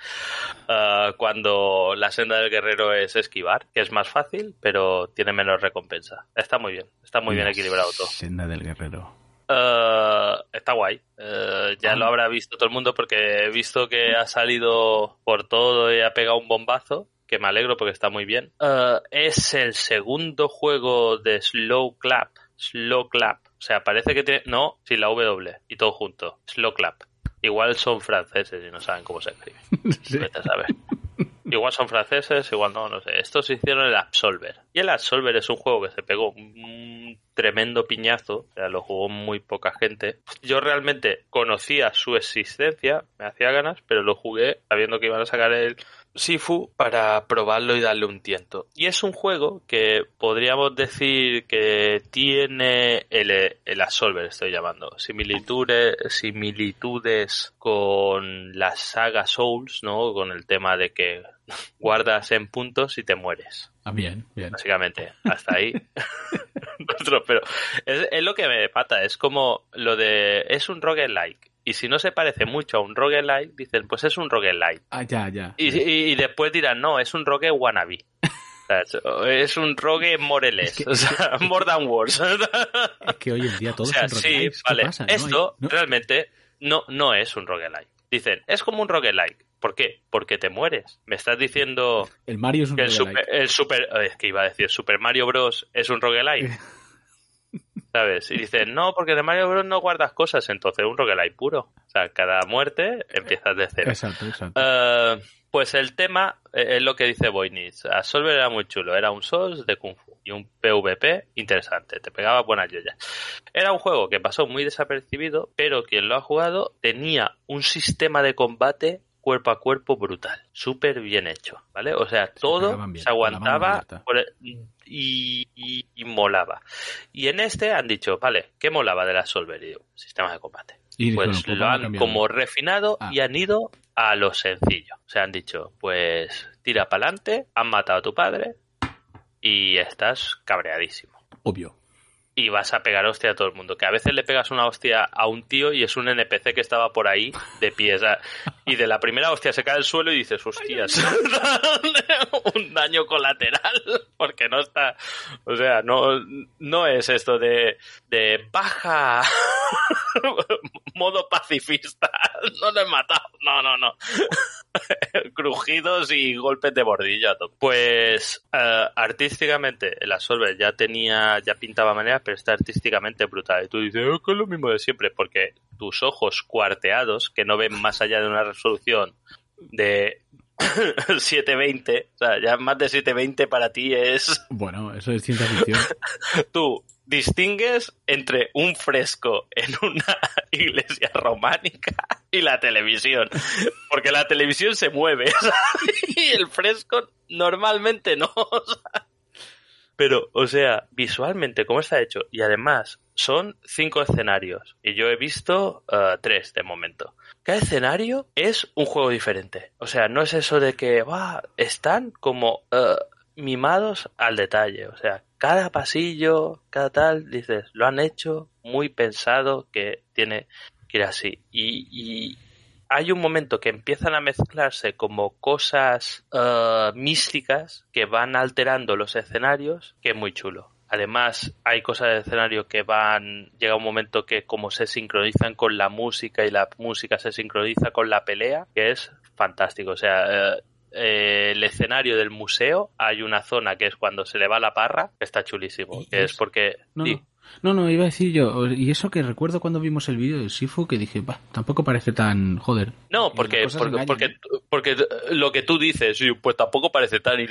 ah, cuando la senda del guerrero es esquivar, que es más fácil, pero tiene menos recompensa. Está muy bien, está muy bien equilibrado todo. Senda del guerrero. Ah, está guay. Ah, ya lo habrá visto todo el mundo porque he visto que ha salido por todo y ha pegado un bombazo que me alegro porque está muy bien. Uh, es el segundo juego de Slow Clap. Slow Clap. O sea, parece que tiene... No, sin la W y todo junto. Slow Clap. Igual son franceses y no saben cómo se escribe. (laughs) Sí. Igual son franceses, igual no, no sé. Estos hicieron el Absolver. Y el Absolver es un juego que se pegó un tremendo piñazo, o sea, lo jugó muy poca gente. Yo realmente conocía su existencia, me hacía ganas, pero lo jugué sabiendo que iban a sacar el Sifu para probarlo y darle un tiento. Y es un juego que podríamos decir que tiene el, el Absolver, estoy llamando, similitudes, similitudes con la saga Souls, ¿no? Con el tema de que guardas en puntos y te mueres. Ah, bien, bien. Básicamente, hasta ahí. (laughs) pero es, es, lo que me pata, es como lo de... Es un roguelike y si no se parece mucho a un roguelike, dicen, pues es un roguelike. Ah, ya, ya. Y, y, después dirán, no, es un rogue wannabe. es un rogue moreles, o sea, more than words. es que hoy en día todo o sea, sí, vale. Esto realmente no, no es un roguelike. Dicen, es como un roguelike. ¿Por qué? Porque te mueres. Me estás diciendo el Mario es un que el super, el super, es que iba a decir Super Mario Bros es un roguelike. (laughs) ¿Sabes? Y dicen, no, porque de Mario Bros no guardas cosas, entonces un roguelike puro. O sea, cada muerte empiezas de cero. Exacto, exacto. Uh, pues el tema eh, es lo que dice Voynich. Absolver era muy chulo, era un Souls de Kung Fu y un PvP interesante, te pegaba buenas joyas. Era un juego que pasó muy desapercibido, pero quien lo ha jugado tenía un sistema de combate cuerpo a cuerpo brutal, súper bien hecho, ¿vale? O sea, todo se, aguantaba y, molaba. Y en este han dicho, vale, ¿qué molaba de la Solver? sistema de combate. pues, lo han como refinado ah. y han ido a lo sencillo. O sea, han dicho, pues tira para adelante, han matado a tu padre y estás cabreadísimo. Obvio y vas a pegar hostia a todo el mundo. Que a veces le pegas una hostia a un tío y es un NPC que estaba por ahí de pies. Y de la primera hostia se cae al suelo y dices, hostias, (laughs) un daño colateral. (laughs) Porque no está. O sea, no, no es esto de, de baja (laughs) modo pacifista. No lo he matado. No, no, no. Crujidos y golpes de bordilla. Pues uh, artísticamente el Absolver ya tenía, ya pintaba manera pero está artísticamente brutal. Y tú dices, oh, que es lo mismo de siempre, porque tus ojos cuarteados, que no ven más allá de una resolución de (coughs) 720, o sea, ya más de 720 para ti es... (laughs) Bueno, eso es ciencia ficción. (laughs) tú distingues entre un fresco en una (laughs) iglesia románica y la televisión. Porque la televisión se mueve y el fresco normalmente no. Pero, o sea, visualmente, ¿cómo está hecho? Y además, son cinco escenarios. Y yo he visto uh, tres de momento. Cada escenario es un juego diferente. O sea, no es eso de que, están como uh, mimados al detalle. O sea, cada pasillo, cada tal, dices, lo han hecho muy pensado que tiene que ir así. Y, y hay un momento que empiezan a mezclarse como cosas uh, místicas que van alterando los escenarios, que es muy chulo. Además, hay cosas del escenario que van, llega un momento que como se sincronizan con la música y la música se sincroniza con la pelea, que es fantástico. O sea, uh, eh, el escenario del museo hay una zona que es cuando se le va la parra, que está chulísimo. Que es, porque... No, no. No, no, iba a decir yo, y eso que recuerdo cuando vimos el vídeo de Sifu, que dije, bah, tampoco parece tan joder. No, porque, porque, engañan, porque, ¿eh? porque, lo que tú dices, pues tampoco parece tan, y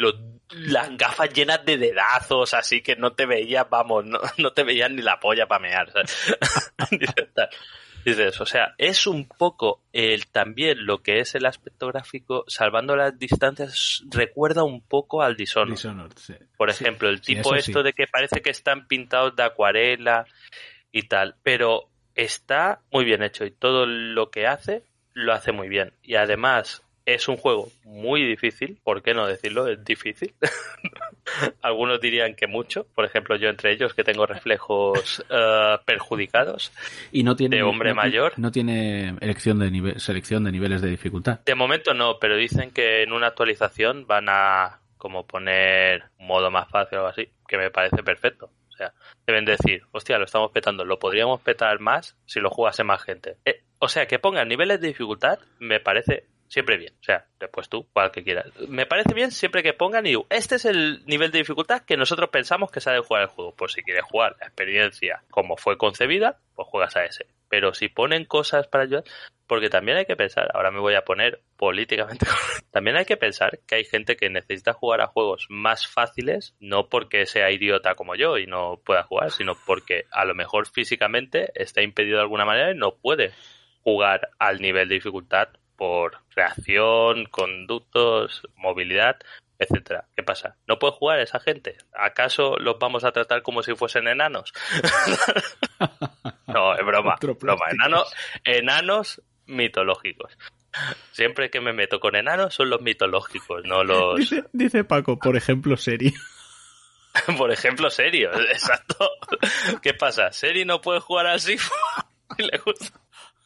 las gafas llenas de dedazos, así que no te veías, vamos, no, (laughs) no te veías ni la polla para mear. (laughs) Dices, o sea, es un poco el también lo que es el aspecto gráfico, salvando las distancias, recuerda un poco al Dishonored. Dishonored sí. Por ejemplo, el Sí, tipo esto de que parece que están pintados de acuarela y tal, pero está muy bien hecho y todo lo que hace lo hace muy bien. Y además es un juego muy difícil, ¿por qué no decirlo? Es difícil. (laughs) Algunos dirían que mucho, por ejemplo yo entre ellos que tengo reflejos (laughs) eh, perjudicados. Y no tiene, de hombre no- mayor. No tiene elección de selección de niveles de dificultad. De momento no, pero dicen que en una actualización van a como poner un modo más fácil o algo así, que me parece perfecto. O sea, deben decir, hostia, lo estamos petando, lo podríamos petar más si lo jugase más gente. Eh, o sea, que pongan niveles de dificultad me parece siempre bien. O sea, después tú, cual que quieras. Me parece bien siempre que pongan y este es el nivel de dificultad que nosotros pensamos que de jugar el juego. Pues si quieres jugar la experiencia como fue concebida, pues juegas a ese. Pero si ponen cosas para ayudar, porque también hay que pensar, ahora me voy a poner políticamente (laughs) también hay que pensar que hay gente que necesita jugar a juegos más fáciles, no porque sea idiota como yo y no pueda jugar, sino porque a lo mejor físicamente está impedido de alguna manera y no puede jugar al nivel de dificultad por reacción, conductos, movilidad, etcétera. ¿Qué pasa? ¿No puede jugar esa gente? ¿Acaso los vamos a tratar como si fuesen enanos? (laughs) no, es broma. Broma. plástico. Enanos, enanos mitológicos. Siempre que me meto con enanos son los mitológicos, no los, (laughs) Dice, dice Paco, por ejemplo, serie. (laughs) por ejemplo, serios. Exacto. ¿Qué pasa? Seri no puede jugar. Y le gusta.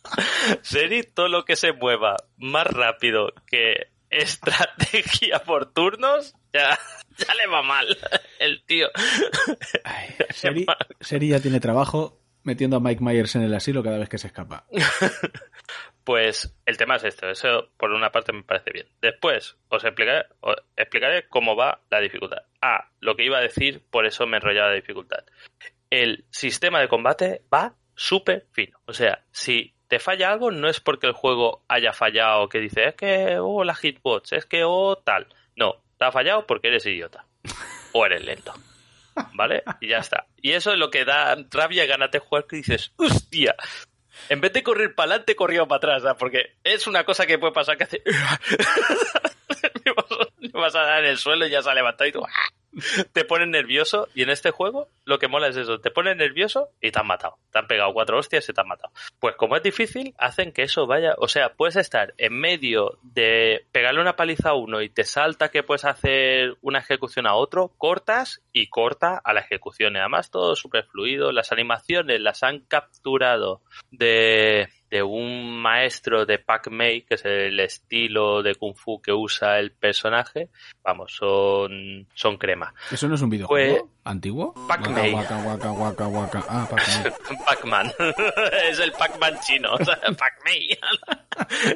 (laughs) Seri, todo lo que se mueva más rápido que estrategia por turnos, ya, ya le va mal el tío. Ay, (laughs) Seri, Seri ya tiene trabajo metiendo a Mike Myers en el asilo cada vez que se escapa. (laughs) Pues el tema es esto, eso por una parte me parece bien. Después os explicaré, os explicaré cómo va la dificultad. Ah, lo que iba a decir, por eso me enrollaba la dificultad. El sistema de combate va súper fino. O sea, si te falla algo, no es porque el juego haya fallado, que dice, es que, oh, la hitbox, es que, oh, tal. No, te ha fallado porque eres idiota. O eres lento. ¿Vale? Y ya está. Y eso es lo que da rabia y ganas de jugar que dices, hostia, en vez de correr para adelante, corrió para atrás, ¿sabes? porque es una cosa que puede pasar que hace. (laughs) Me vas- a dar en el suelo y ya se ha levantado y tú. (laughs) Te pones nervioso y en este juego lo que mola es eso, te pones nervioso y te han matado. Te han pegado cuatro hostias y te han matado. Pues como es difícil, hacen que eso vaya, o sea, puedes estar en medio de pegarle una paliza a uno y te salta que puedes hacer una ejecución a otro, cortas y corta a la ejecución. Y además todo súper fluido, las animaciones las han capturado de, de un maestro de Pac-Mei, que es el estilo de Kung Fu que usa el personaje. Vamos, son, son crema. ¿Eso no es un videojuego Pues- antiguo? Pac-Man. Waka, waka, waka, waka. Ah, Pac-Man. (laughs) Pac-Man. (laughs) es el Pac-Man chino. o (laughs) sea, Pac-Mei.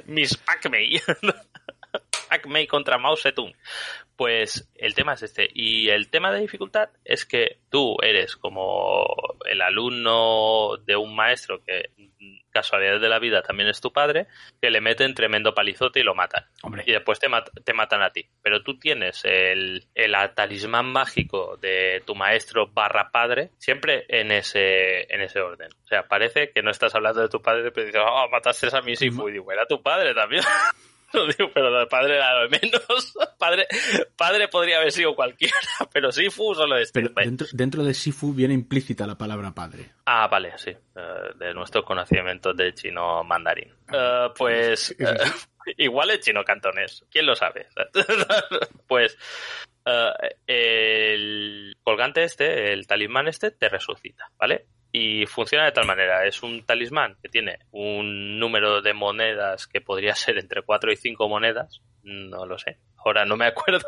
Miss Pac-Mei. Pac-Mei contra Mao Zedong. Pues el tema es este. Y el tema de dificultad es que tú eres como el alumno de un maestro que casualidades de la vida, también es tu padre, que le meten tremendo palizote y lo matan. Hombre. Y después te, mat- te matan a ti. Pero tú tienes el, el talismán mágico de tu maestro barra padre siempre en ese, en ese orden. O sea, parece que no estás hablando de tu padre, pero dices, oh, mataste a mi Sifu. Y digo, era tu padre también. (laughs) Lo digo, pero el padre era lo de menos. (laughs) Padre, padre podría haber sido cualquiera, (laughs) pero Sifu solo. Pero Vale. dentro, dentro de Sifu viene implícita la palabra padre. Ah, vale, sí. eh, de nuestros conocimientos del chino mandarín. Eh, pues eh, (laughs) igual es chino cantonés. ¿Quién lo sabe? pues el colgante este, el talismán este, te resucita, ¿vale? Y funciona de tal manera. Es un talismán que tiene un número de monedas que podría ser entre 4 y 5 monedas. No lo sé. Ahora no me acuerdo.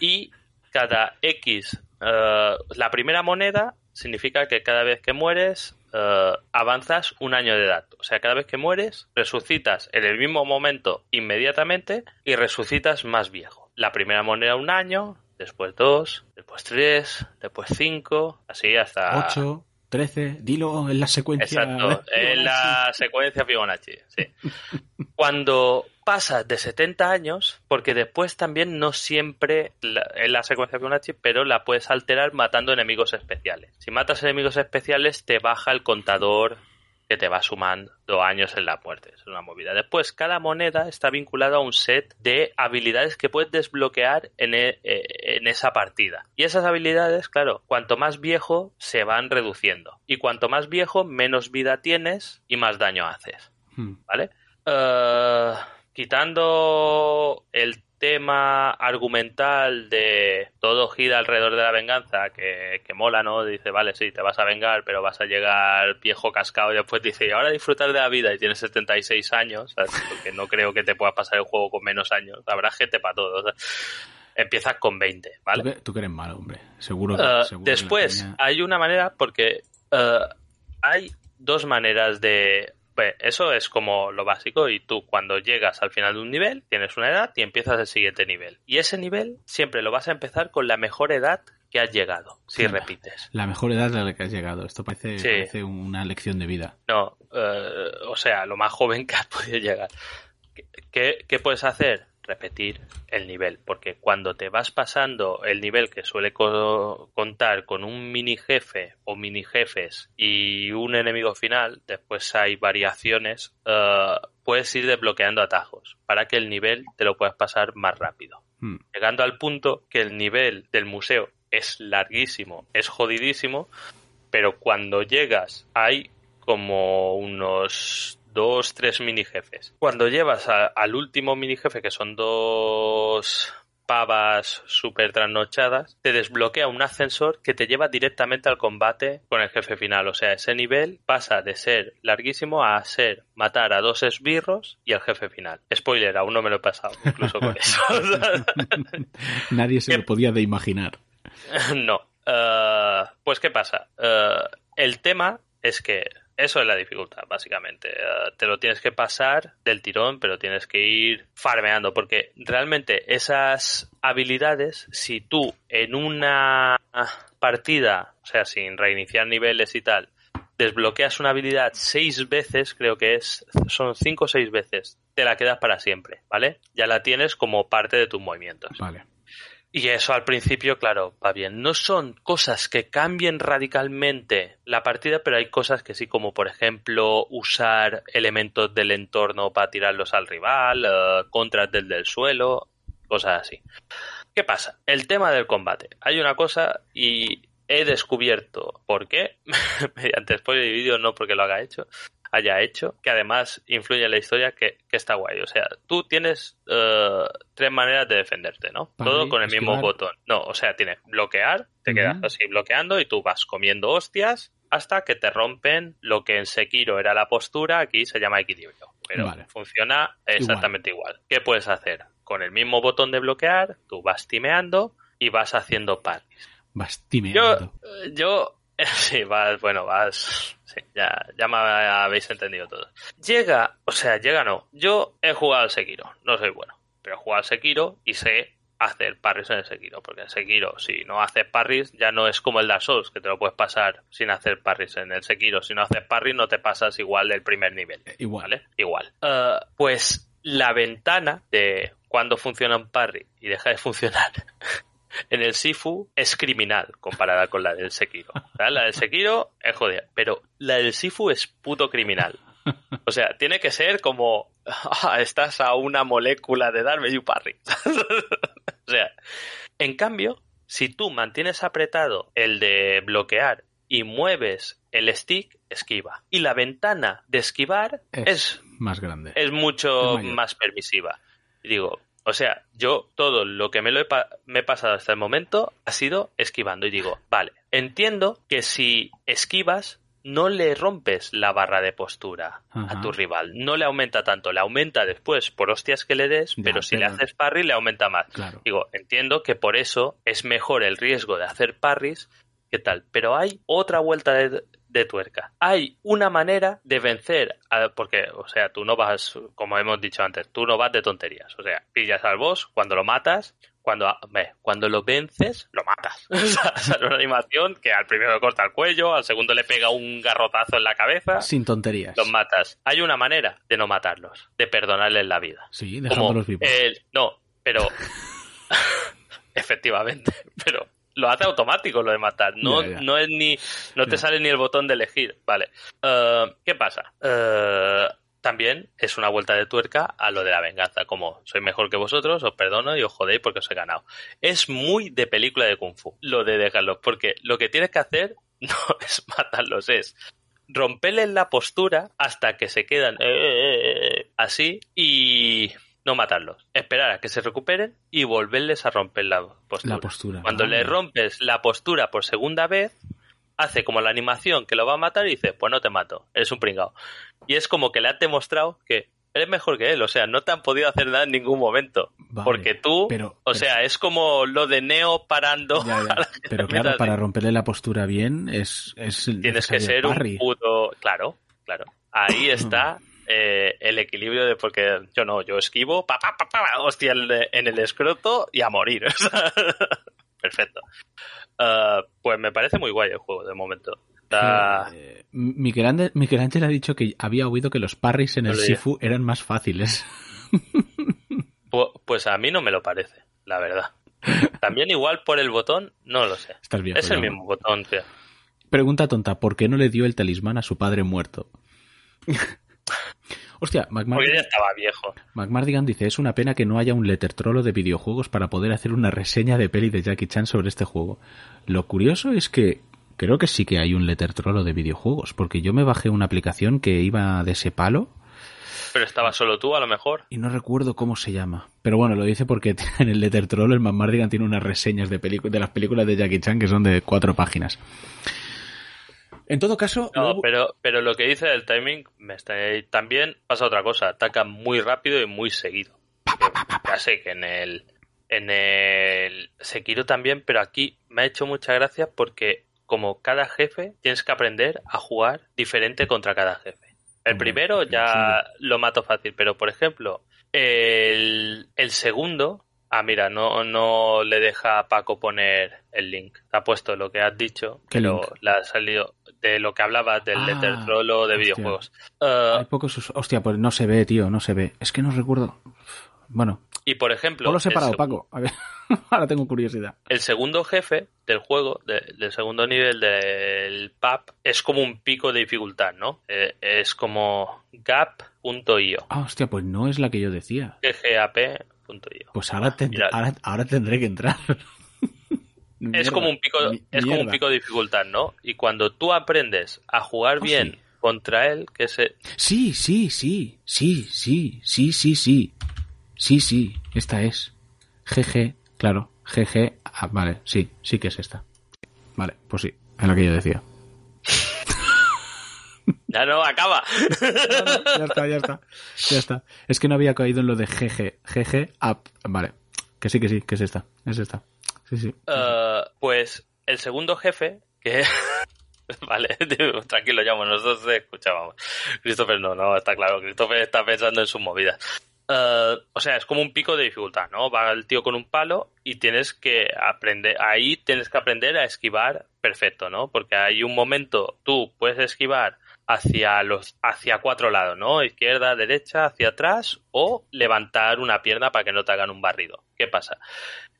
Y cada X, eh, la primera moneda significa que cada vez que mueres eh, avanzas un año de edad. O sea, cada vez que mueres resucitas en el mismo momento inmediatamente y resucitas más viejo. La primera moneda un año, después dos, después tres, después cinco, así hasta... 8, 13, dilo en la secuencia. Exacto, en la secuencia Fibonacci, sí. (laughs) Cuando pasas de 70 años, porque después también no siempre la- en la secuencia Fibonacci, pero la puedes alterar matando enemigos especiales. Si matas enemigos especiales, te baja el contador que te va sumando años en la muerte. Es una movida. Después, cada moneda está vinculada a un set de habilidades que puedes desbloquear en, e- eh, en esa partida. Y esas habilidades, claro, cuanto más viejo, se van reduciendo. Y cuanto más viejo, menos vida tienes y más daño haces. Hmm. ¿Vale? Eh, quitando el tema argumental de todo gira alrededor de la venganza, que, que mola, ¿no? Dice, vale, sí, te vas a vengar, pero vas a llegar viejo cascado y después dice, y ahora disfrutar de la vida y tienes 76 años, ¿sabes? porque no creo que te puedas pasar el juego con menos años, habrá gente para todo. sea, empiezas con 20, ¿vale? ¿Tú, que, tú que eres malo, hombre. Seguro que. Uh, seguro que después, hay una manera, porque uh, hay dos maneras de. Pues, eso es como lo básico, y tú cuando llegas al final de un nivel, tienes una edad y empiezas el siguiente nivel. Y ese nivel siempre lo vas a empezar con la mejor edad que has llegado, si Sí. repites. La mejor edad a la que has llegado. Esto parece, Sí. parece una lección de vida. No, eh, o sea, lo más joven que has podido llegar. ¿Qué, qué, qué puedes hacer? Repetir el nivel, porque cuando te vas pasando el nivel que suele co- contar con un mini jefe o mini jefes y un enemigo final, después hay variaciones, eh, puedes ir desbloqueando atajos para que el nivel te lo puedas pasar más rápido Hmm. llegando al punto que el nivel del museo es larguísimo, es jodidísimo, pero cuando llegas hay como unos dos, tres mini jefes. Cuando llevas a- al último mini jefe, que son dos pavas súper trasnochadas, te desbloquea un ascensor que te lleva directamente al combate con el jefe final. O sea, ese nivel pasa de ser larguísimo a ser matar a dos esbirros y al jefe final. Spoiler, aún no me lo he pasado, incluso con eso. (laughs) Nadie se ¿Qué- lo podía de imaginar. (laughs) no. Eh, pues, ¿qué pasa? Eh, el tema es que eso es la dificultad, básicamente. Eh, te lo tienes que pasar del tirón, pero tienes que ir farmeando, porque realmente esas habilidades, si tú en una partida, o sea, sin reiniciar niveles y tal, desbloqueas una habilidad seis veces, creo que es, son cinco o seis veces, te la quedas para siempre, ¿vale? Ya la tienes como parte de tus movimientos. Vale. Y eso al principio, claro, va bien. No son cosas que cambien radicalmente la partida, pero hay cosas que sí, como por ejemplo usar elementos del entorno para tirarlos al rival, eh, contras del del suelo, cosas así. ¿Qué pasa? El tema del combate. Hay una cosa y he descubierto por qué, (laughs) mediante spoiler y vídeo, no porque lo haga hecho, haya hecho, que además influye en la historia, que, que está guay. O sea, tú tienes eh, tres maneras de defenderte, ¿no? Parry, Todo con el mismo botón. No, o sea, tienes bloquear, te quedas así bloqueando y tú vas comiendo hostias hasta que te rompen lo que en Sekiro era la postura, aquí se llama equilibrio. Pero Vale. funciona exactamente igual. ¿Qué puedes hacer? Con el mismo botón de bloquear, tú vas timeando y vas haciendo parries. Vas Yo, timeando. yo, (laughs) sí, vas, bueno, vas, sí, ya, ya me habéis entendido todo. Llega, o sea, llega no. Yo he jugado al Sekiro, no soy bueno, pero he jugado al Sekiro y sé hacer parries en el Sekiro, porque en Sekiro si no haces parries ya no es como el Dark Souls, que te lo puedes pasar sin hacer parries en el Sekiro, si no haces parries no te pasas igual del primer nivel. Igual. ¿Vale? Igual. Uh, pues la ventana de cuando funciona un parry y deja de funcionar (laughs) en el Sifu es criminal comparada con la del Sekiro. La del Sekiro es jodida, pero la del Sifu es puto criminal. O sea, tiene que ser como ah, estás a una molécula de darme un parry. (laughs) o sea, en cambio, si tú mantienes apretado el de bloquear y mueves el stick, esquiva. Y la ventana de esquivar es, es más grande. Es mucho más permisiva. digo, o sea, yo todo lo que me, lo he, me he pasado hasta el momento ha sido esquivando. Y digo, vale, entiendo que si esquivas no le rompes la barra de postura a tu rival. No le aumenta tanto, le aumenta después por hostias que le des, pero si le haces parry le aumenta más. Digo, entiendo que por eso es mejor el riesgo de hacer parries que tal. Pero hay otra vuelta de, de tuerca. Hay una manera de vencer, porque, o sea, tú no vas, como hemos dicho antes, tú no vas de tonterías. O sea, pillas al boss, cuando lo matas, cuando, cuando lo vences, lo matas. (laughs) o sea, es una animación que al primero le corta el cuello, al segundo le pega un garrotazo en la cabeza. Sin tonterías. Los matas. Hay una manera de no matarlos, de perdonarles la vida. Sí, dejándolos vivos. no, pero... (laughs) efectivamente, pero lo hace automático lo de matar. No, no es ni. No te sale ni el botón de elegir. Vale. Eh, ¿Qué pasa? Eh, también es una vuelta de tuerca a lo de la venganza. Como soy mejor que vosotros, os perdono y os jodéis porque os he ganado. Es muy de película de Kung Fu, lo de dejarlos. Porque lo que tienes que hacer (laughs) no es matarlos, es romperles la postura hasta que se quedan eh, así y no matarlos, esperar a que se recuperen y volverles a romper la postura. Cuando le rompes la postura por segunda vez, hace como la animación que lo va a matar y dice, pues no te mato, eres un pringao. Y es como que le has demostrado que eres mejor que él, o sea, no te han podido hacer nada en ningún momento. porque tú, o sea, es como lo de Neo parando. (laughs) pero claro, para romperle la postura bien es... es Tienes que ser un puto... Claro, claro. Ahí (clears throat) está eh, el equilibrio de porque yo no, yo esquivo, pa, pa, pa, hostia en el escroto y a morir. (laughs) Perfecto. Uh, pues me parece muy guay el juego de momento. Eh, Miguel, Ángel, ha dicho que había oído que los parries en el Sifu eran más fáciles. (laughs) Pues, a mí no me lo parece, la verdad. También igual por el botón, no lo sé. es el mismo botón, Pregunta tonta, ¿por qué no le dio el talismán a su padre muerto? (laughs) Hostia, McMardigan, ya estaba viejo. McMardigan dice, es una pena que no haya un lettertrolo de videojuegos para poder hacer una reseña de peli de Jackie Chan sobre este juego. Lo curioso es que creo que sí que hay un lettertrolo de videojuegos, porque yo me bajé una aplicación que iba de ese palo. Pero estaba solo tú, a lo mejor. Y no recuerdo cómo se llama. Pero bueno, lo dice porque (laughs) en el lettertrolo el McMardigan tiene unas reseñas de, de las películas de Jackie Chan que son de cuatro páginas. En todo caso. No, pero, pero lo que dice del timing me está... también pasa otra cosa. Ataca muy rápido y muy seguido. Ya sé que en el. En el Sekiro también, pero aquí me ha hecho mucha gracia porque, como cada jefe, tienes que aprender a jugar diferente contra cada jefe. El primero ya lo mato fácil, pero por ejemplo, el, el segundo Ah, mira, no, no le deja a Paco poner el link. Ha puesto lo que has dicho, pero le ha salido de lo que hablabas del ah, Letter Troll de videojuegos. Uh, Hay pocos. Hostia, pues no se ve, tío, no se ve. Es que no recuerdo. Bueno. Y por ejemplo. lo he separado, Paco. A ver, (laughs) ahora tengo curiosidad. El segudo jefe del juego, del segundo nivel del PAP, es como un pico de dificultad, ¿no? Eh, es como gap.io. Ah, hostia, pues no es la que yo decía. GAP pues ahora, ahora, tendré que entrar. (laughs) es como un pico, es como un pico de dificultad, ¿no? Y cuando tú aprendes a jugar ah, bien contra él, que se Sí, sí, sí, sí, sí, sí, sí, sí. Sí, sí, esta es. GG, claro, GG, ah, vale, sí, sí que es esta. Vale, pues sí, es lo que yo decía. (laughs) Ya no, acaba. ya está, ya está. Ya está. Es que no había caído en lo de GG. GG App. Vale. Que sí, que sí, que es esta. Es esta. Uh, pues el segundo jefe, que. (laughs) vale, (laughs) tranquilo, llamo, nosotros escuchábamos. Christopher no, no, está claro. Christopher está pensando en sus movidas. eh, o sea, es como un pico de dificultad, ¿no? Va el tío con un palo y tienes que aprender, ahí tienes que aprender a esquivar perfecto, ¿no? Porque hay un momento, tú puedes esquivar hacia los hacia cuatro lados, ¿no? Izquierda, derecha, hacia atrás o levantar una pierna para que no te hagan un barrido. ¿Qué pasa?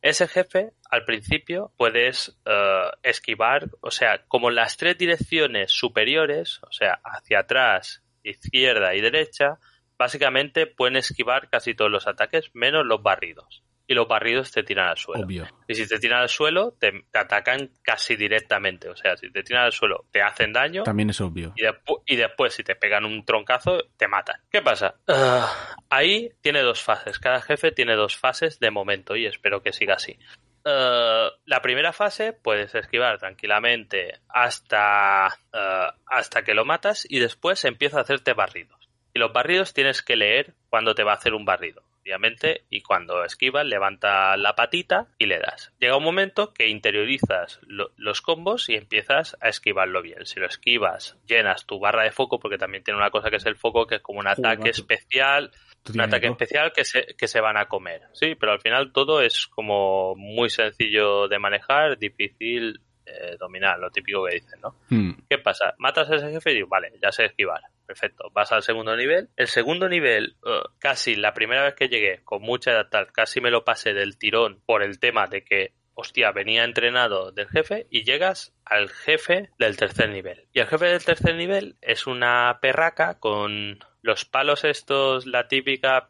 Ese jefe, al principio, puedes eh, esquivar, o sea, como las tres direcciones superiores, o sea, hacia atrás, izquierda y derecha, básicamente pueden esquivar casi todos los ataques, menos los barridos. Y los barridos te tiran al suelo. Obvio. Y si te tiran al suelo, te, te atacan casi directamente. O sea, si te tiran al suelo, te hacen daño. También es obvio. Y, despu- y después, si te pegan un troncazo, te matan. ¿Qué pasa? Ah, ahí tiene dos fases. Cada jefe tiene dos fases de momento y espero que siga así. Ah, la primera fase puedes esquivar tranquilamente hasta, ah, hasta que lo matas y después empieza a hacerte barridos. Y los barridos tienes que leer cuando te va a hacer un barrido, obviamente, y cuando esquivas, levanta la patita y le das. Llega un momento que interiorizas lo- los combos y empiezas a esquivarlo bien. Si lo esquivas, llenas tu barra de foco, porque también tiene una cosa que es el foco, que es como un ataque especial, un ataque especial que se, que se van a comer. Sí, pero al final todo es como muy sencillo de manejar, difícil eh, dominar, lo típico que dicen, ¿no? Hmm. ¿Qué pasa? Matas a ese jefe y digo, vale, ya sé esquivar. Perfecto. Vas al segundo nivel. El segundo nivel, eh, casi la primera vez que llegué, con mucha edad tal, casi me lo pasé del tirón por el tema de que, hostia, venía entrenado del jefe y llegas al jefe del tercer nivel. Y el jefe del tercer nivel es una perraca con los palos estos, la típica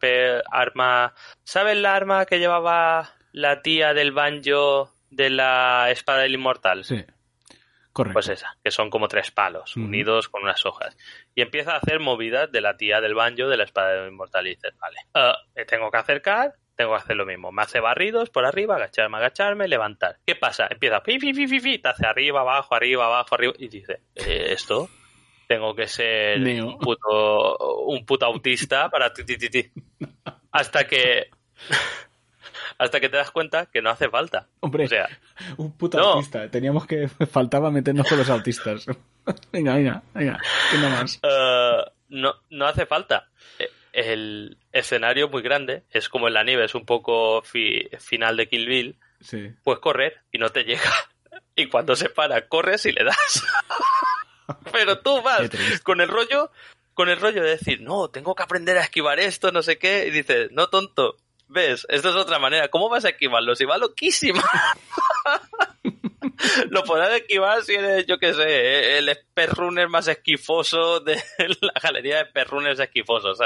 arma... ¿Sabes la arma que llevaba la tía del banjo de la espada del inmortal? Sí. Correcto. Pues esa, que son como tres palos unidos con unas hojas. Y empieza a hacer movidas de la tía del banjo de la espada de inmortal. Y dices, vale, me tengo que acercar, tengo que hacer lo mismo. Me hace barridos por arriba, agacharme, agacharme, levantar. ¿Qué pasa? Empieza, fi, fi, fi, fi, fi, te hace arriba, abajo, arriba, abajo, arriba. Y dice, eh, esto tengo que ser Neo. un puto, un puto autista para ti, ti, ti, ti. (laughs) Hasta que. Hasta que te das cuenta que no hace falta. Hombre, O sea, (laughs) un puto no. autista. Teníamos que... (laughs) Faltaba meternos con los autistas. (laughs) venga, venga, venga. ¿Qué más? Eh, no, no hace falta. Eh, El escenario es muy grande, es como en la nieve, es un poco fi- final de Kill Bill. Sí. Puedes correr y no te llega. Y cuando se para, corres y le das. Pero tú vas con el rollo, con el rollo de decir, no, tengo que aprender a esquivar esto, no sé qué. Y dices, no tonto, ves, esto es otra manera. ¿Cómo vas a esquivarlo? Si va loquísima. (laughs) Lo podrás esquivar si eres, yo qué sé, el speedrunner más esquifoso de (laughs) la galería de speedrunners esquifosos.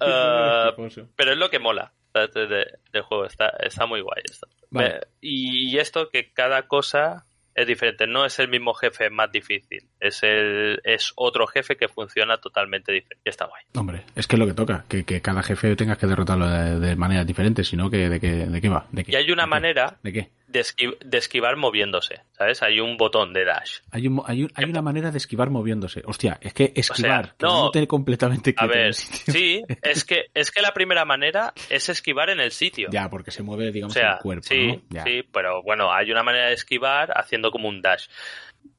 Ah, Esquifoso. pero es lo que mola ¿sabes? de- de- del juego. Está, está muy guay esto. Vale. Y esto que cada cosa es diferente. No es el mismo jefe más difícil. Es el es otro jefe que funciona totalmente diferente. Y está guay. Hombre, es que es lo que toca, que, que cada jefe tengas que derrotarlo de, de maneras diferentes, sino que de, qué, de qué va. ¿De qué? Y hay una ¿De qué? manera ¿De qué? de, esqui- de esquivar moviéndose. ¿Sabes? Hay un botón de dash. Hay, un, hay, un- hay una manera de esquivar moviéndose. Hostia, es que esquivar, que no. no te completamente A en el ver, sí, es que, es que la primera manera es esquivar en el sitio. Ya, porque se mueve, O digamos, sea, el cuerpo, sí, ¿no? Ya. sí, pero bueno, hay una manera de esquivar haciendo como un dash.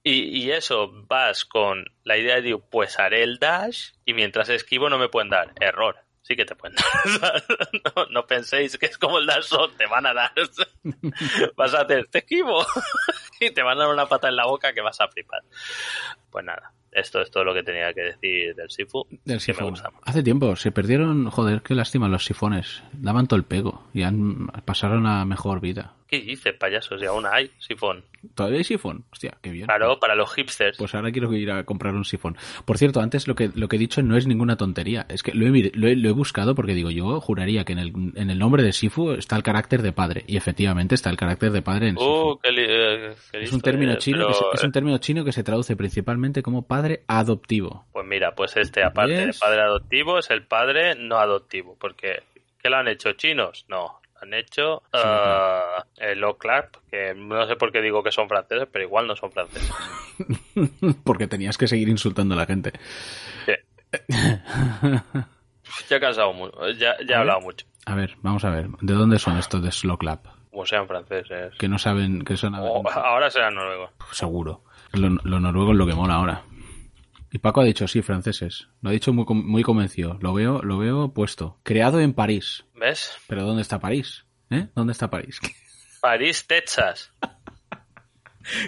Y, y eso, vas con la idea de, digo, pues haré el dash y mientras esquivo no me pueden dar. Error. Sí que te pueden dar. (laughs) no, no penséis que es como el dash, te van a dar. (laughs) vas a hacer, te esquivo. (laughs) y te van a dar una pata en la boca que vas a flipar. Pues nada, esto es todo lo que tenía que decir del Sifu. Del me gusta. Hace tiempo, se perdieron, joder, qué lástima los sifones. Daban todo el pego y han, pasaron a mejor vida. ¿Qué dices, payasos? Y aún hay sifón. ¿Todavía hay sifón? Hostia, qué bien. Claro, para los hipsters. Pues ahora quiero ir a comprar un sifón. Por cierto, antes lo que, lo que he dicho no es ninguna tontería. Es que lo he, lo he, lo he buscado porque digo, yo juraría que en el, en el nombre de Sifu está el carácter de padre. Y efectivamente está el carácter de padre en Sifu. Uh, qué li- eh, qué Es un término chino pero, que se, es eh, un término chino que se traduce principalmente como padre adoptivo. Pues mira, pues este, aparte de padre adoptivo, es el padre no adoptivo. Porque, ¿qué lo han hecho chinos? No. Han hecho Sí, ah, el Oclap, que no sé por qué digo que son franceses, pero igual no son franceses. (laughs) porque tenías que seguir insultando a la gente. Sí. Ya he cansado mu- ya, ya he hablado ver. mucho. A ver, vamos a ver. ¿De dónde son estos de Slow Clap? Como sean franceses. Que no saben que son... O- ahora serán noruegos. Seguro. Lo, lo noruego es lo que mola ahora. Y Paco ha dicho, sí, franceses. Lo ha dicho muy, muy convencido. Lo veo, lo veo puesto. Creado en París. ¿Ves? Pero ¿dónde está París? ¿Eh? ¿Dónde está París? (laughs) París, Texas.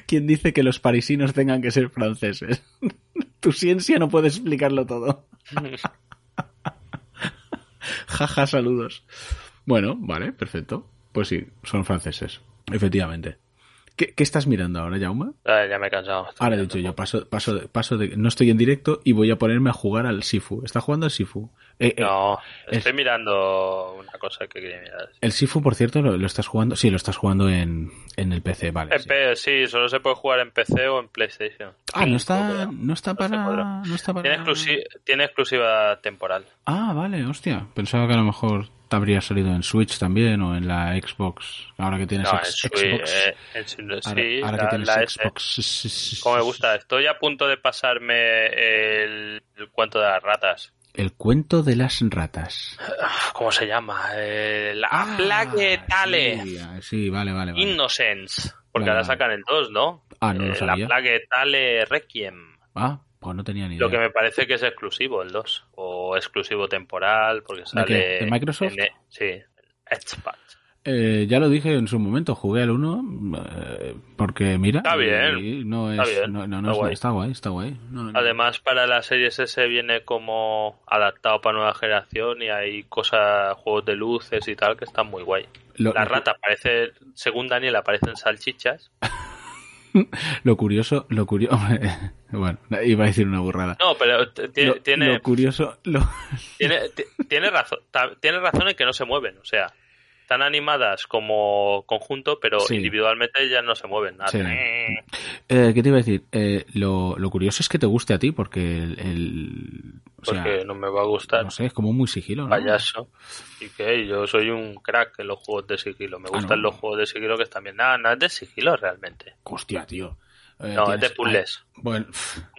¿Quién dice que los parisinos tengan que ser franceses? (laughs) tu ciencia no puede explicarlo todo. (laughs) Jaja, saludos. Bueno, vale, perfecto. Pues sí, son franceses. Efectivamente. ¿Qué, qué estás mirando ahora, Jaume? Ah, ya me he cansado. Ahora he dicho yo, paso, paso, de, paso de... No estoy en directo y voy a ponerme a jugar al Sifu. ¿Está jugando al Sifu? Eh, eh, No, es- estoy mirando una cosa que quería mirar. El Sifu, por cierto, lo, lo estás jugando... Sí, lo estás jugando en, en el PC, vale. En sí. P- sí, solo se puede jugar en PC o en PlayStation. Ah, no está, no está para... No está para... Tiene, exclusi- tiene exclusiva temporal. Ah, vale, hostia. Pensaba que a lo mejor habría salido en Switch también o en la Xbox. Ahora que tienes No, en ex- Switch, Xbox. eh, en Switch, ahora, sí, ahora la- que tienes. Xbox. (laughs) Como me gusta. Estoy a punto de pasarme el, el cuento de las ratas. El cuento de las ratas. (sighs) ¿Cómo se llama? Eh, la Ah, Plague Tale Sí, ah, sí, vale, vale. vale. Innocence. Porque Vale, ahora vale. sacan el 2, ¿no? Ah, no lo Eh, sabía. La Plague Tale Requiem. Ah, pues no tenía ni idea. Lo que me parece que es exclusivo el 2. O exclusivo temporal, porque sale. qué? ¿De Microsoft? en- sí, Xbox. Eh, ya lo dije en su momento, jugué al 1 eh, porque mira, Está bien, no es, está bien, no, no, no está es- guay. está guay, está. Además, para la series S viene como adaptado para nueva generación y hay cosas, juegos de luces y tal que están muy guay. Lo- La lo- rata parece, según Daniel, aparecen salchichas. (laughs) (laughs) Lo curioso, lo curioso, (laughs) bueno, iba a decir una burrada. No, pero tiene, Lo, tiene, lo curioso, lo, tiene, ti- tiene razón, tiene razón en que no se mueven. O sea, están animadas como conjunto, pero Sí. individualmente ya no se mueven. Sí. Hacen- Eh, ¿Qué te iba a decir? Eh, lo, lo curioso es que te guste a ti, porque el. el- o sea, Porque no me va a gustar. no sé, es como muy sigilo, ¿no? payaso. ¿Y qué? Yo soy un crack en los juegos de sigilo. Me Ah, gustan ¿no? los juegos de sigilo que están bien. Nada, no es de sigilo realmente. Hostia, tío. Eh, No, es de puzzles. ah, bueno,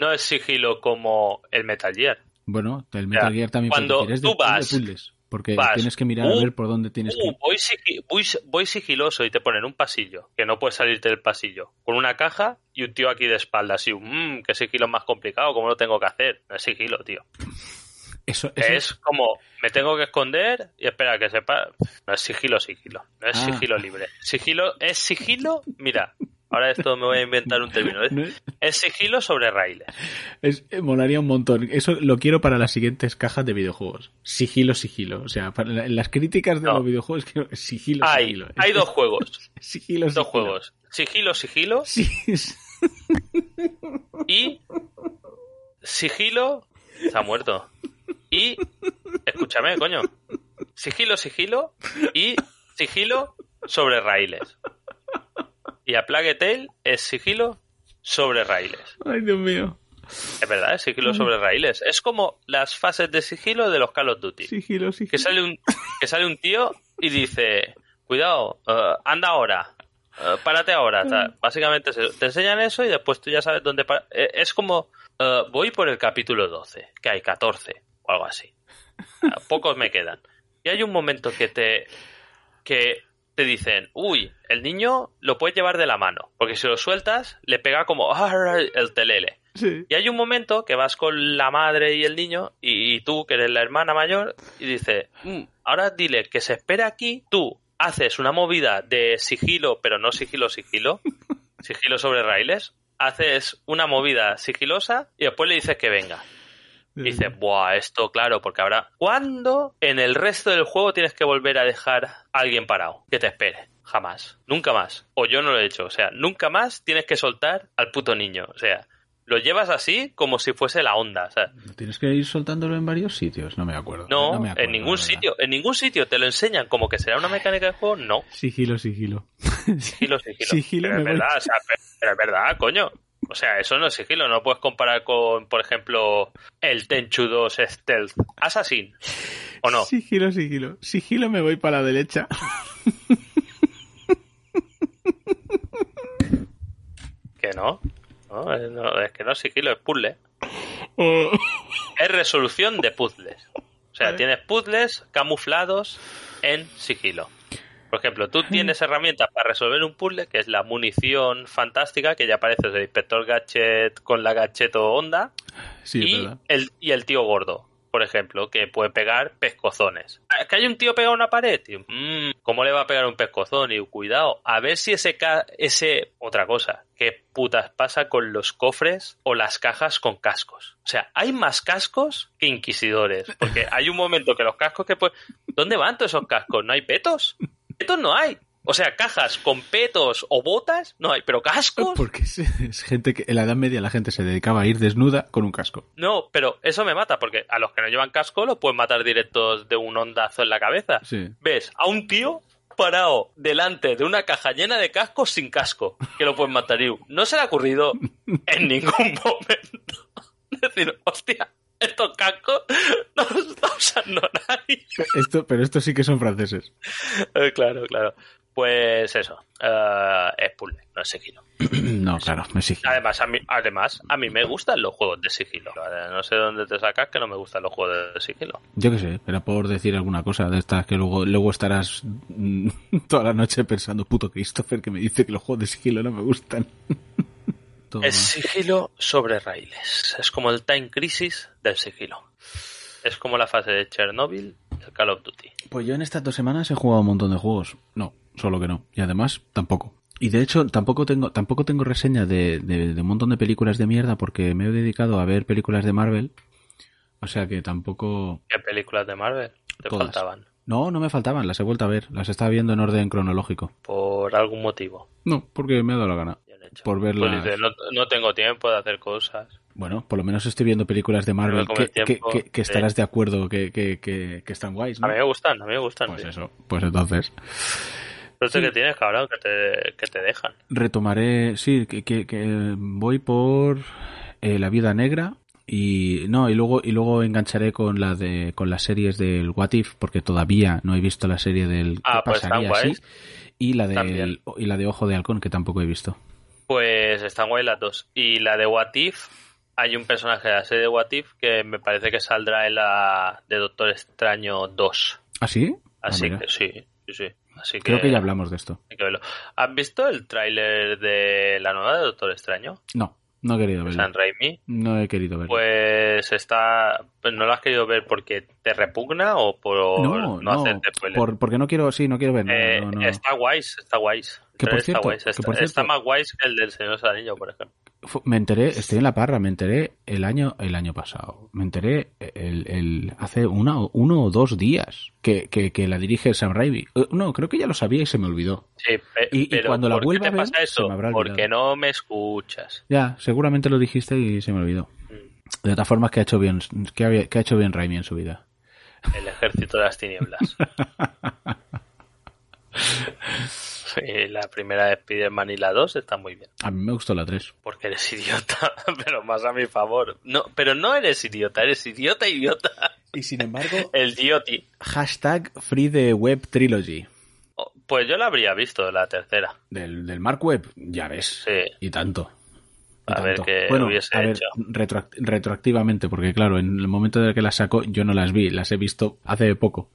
No es sigilo como el Metal Gear. bueno, el Metal Gear también cuando tú de vas- puzzles, porque vas, tienes que mirar a uh, ver por dónde tienes Uh, que. voy, sigi- voy, voy sigiloso y te ponen un pasillo, que no puedes salirte del pasillo, con una caja y un tío aquí de espaldas. Y un, mmm, qué sigilo más complicado, ¿cómo lo tengo que hacer? No es sigilo, tío. Eso, eso- Es como, me tengo que esconder y espera que sepa. No es sigilo, sigilo. No es Ah. sigilo libre. Sigilo, es sigilo, mira. Ahora esto me voy a inventar un término. Es, no es- sigilo sobre raíles. es- eh, molaría un montón. Eso lo quiero para las siguientes cajas de videojuegos. Sigilo, sigilo. O sea, para la- las críticas de No. los videojuegos, quiero sigilo, Hay, sigilo. hay Es- dos juegos. (laughs) Sigilo, Dos sigilo. juegos. Sigilo, sigilo Sí, y sigilo se ha muerto. Y escúchame, coño. Sigilo, sigilo y sigilo sobre raíles. Y a Plague Tale es sigilo sobre raíles. Ay, Dios mío. Es verdad, es sigilo sobre raíles. Es como las fases de sigilo de los Call of Duty. Sigilo, sigilo. Que sale un, que sale un tío y dice, cuidado, eh, anda ahora, eh, párate ahora. (laughs) Básicamente te enseñan eso y después tú ya sabes dónde. Eh, es como, voy por el capítulo 12, que hay 14 o algo así. Pocos me quedan. Y hay un momento que te, que te dicen, uy, el niño lo puedes llevar de la mano, porque si lo sueltas, le pega como el telele. Sí. Y hay un momento que vas con la madre y el niño, y, y tú, que eres la hermana mayor, y dices, "Mm, ahora dile que se espera aquí, tú haces una movida de sigilo, pero no sigilo, sigilo, (laughs) sigilo sobre raíles, haces una movida sigilosa y después le dices que venga. Y dices, buah, esto claro, porque ahora, ¿cuándo en el resto del juego tienes que volver a dejar a alguien parado? Que te espere. Jamás. Nunca más. O yo no lo he hecho. O sea, nunca más tienes que soltar al puto niño. O sea, lo llevas así como si fuese la onda. O sea, ¿Tienes que ir soltándolo en varios sitios? No me acuerdo. no, me acuerdo, en ningún sitio. En ningún sitio te lo enseñan como que será una mecánica de juego. No. Sigilo, sigilo. Sigilo, sigilo. (laughs) Sigilo, pero es verdad, o sea, pero, pero es verdad, coño. O sea, eso no es sigilo. No puedes comparar con, por ejemplo, el Tenchu 2 Stealth Assassin. ¿O no? Sigilo, sigilo. Sigilo me voy para la derecha. Que no. No, es, no, es que no es sigilo, es puzzle. Oh. Es resolución de puzzles. O sea, Vale. tienes puzzles camuflados en sigilo. Por ejemplo, tú tienes herramientas para resolver un puzzle, que es la munición fantástica, que ya aparece el inspector Gadget con la Gadget Onda. Sí, y, verdad. el, y el tío gordo, por ejemplo, que puede pegar pescozones. Ah, ¿Que hay un tío pegado a una pared? Tío? Mm, ¿Cómo le va a pegar un pescozón? Y cuidado, a ver si ese, ca- ese... Otra cosa, ¿qué putas pasa con los cofres o las cajas con cascos? O sea, hay más cascos que inquisidores. Porque hay un momento que los cascos que pues... ¿Dónde van todos esos cascos? ¿No hay petos? Petos no hay. O sea, cajas con petos o botas no hay, pero cascos... (laughs) Porque es, es gente que en la Edad Media la gente se dedicaba a ir desnuda con un casco. No, pero eso me mata, porque a los que no llevan casco los pueden matar directos de un ondazo en la cabeza. Sí. Ves a un tío parado delante de una caja llena de cascos sin casco, que lo pueden matar. No se le ha ocurrido (laughs) en ningún momento (laughs) decir, hostia, estos cascos (laughs) no los está usando nadie. Esto, pero estos sí que son franceses. Eh, claro, claro. Pues eso, eh, es puzzle, no es sigilo. (clears throat) no, claro, me sigue. Además a, mí, además, a mí me gustan los juegos de sigilo. No sé dónde te sacas que no me gustan los juegos de sigilo. Yo qué sé, era por decir alguna cosa de estas que luego, luego estarás mm, (laughs) toda la noche pensando, puto Christopher, que me dice que los juegos de sigilo no me gustan. (laughs) Es sigilo sobre raíles. Es como el Time Crisis del sigilo. Es como la fase de Chernobyl del Call of Duty. Pues yo en estas dos semanas he jugado un montón de juegos. No, solo que no. Y además, tampoco. Y de hecho, tampoco tengo, tampoco tengo reseña de, de- de un montón de películas de mierda porque me he dedicado a ver películas de Marvel. O sea que tampoco... ¿Qué películas de Marvel te Todas. faltaban? No, no me faltaban, las he vuelto a ver. Las estaba viendo en orden cronológico. Por algún motivo. No, porque me ha dado la gana. Hecho. Por Pues verlas. dices, no, no tengo tiempo de hacer cosas. Bueno, por lo menos estoy viendo películas de Marvel que, el tiempo, que- que- que sí. estarás de acuerdo que, que, que, que están guays, ¿no? A mí me gustan, a mí me gustan. Pues sí. eso, pues entonces. Suerte que tienes, cabrón, que te, que te dejan. Retomaré, sí, que, que, que voy por eh, La Vida Negra y no, y luego y luego engancharé con la de con las series del What If porque todavía no he visto la serie del Ah, qué pues pasaría así y la También. del y la de Ojo de Halcón que tampoco he visto. Pues están guay las dos. Y la de What If, hay un personaje de la serie de What If que me parece que saldrá en la de Doctor Extraño 2. ¿Ah, sí? Ah, Así que sí, sí, sí. Así Creo que ya hablamos de esto. hay que verlo. ¿Has visto el tráiler de la nueva de Doctor Extraño? No, no he querido verlo. San Raimi. No he querido verlo. Pues está... pues ¿No lo has querido ver porque te repugna o por no, no, hacerte spoiler? por- porque no quiero, sí, no quiero ver nada, Eh, no. Está guays, está guays. Que por está cierto, guays. que Está, por cierto- está más guays que el del Señor de los Anillos, por ejemplo. Me enteré, estoy en la parra, me enteré el año, el año pasado. Me enteré el, el, hace una, uno o dos días que, que, que la dirige Sam Raimi. Eh, No, creo que ya lo sabía y se me olvidó. Sí, pe- Y- y pero cuando la ¿por qué vuelva te a ver, pasa eso? Porque no me escuchas. Ya, seguramente lo dijiste y se me olvidó. Mm. De todas formas, que ha hecho bien, que ha, que ha hecho bien Raimi en su vida. El ejército de las tinieblas. (laughs) Sí, (laughs) la primera de Spider-Man y la 2 está muy bien. A mí me gustó la 3. Porque eres idiota, (laughs) pero más a mi favor. No, pero no eres idiota, eres idiota, idiota. Y sin embargo, (laughs) El idioti. hashtag Free the Web Trilogy. Oh, Pues yo la habría visto, la tercera. Del, del Mark Webb, ya ves. Sí. Y tanto. Y A ver qué bueno, hubiese a ver, hecho. retroact- retroactivamente, porque claro, en el momento en el que las sacó, yo no las vi, las he visto hace poco.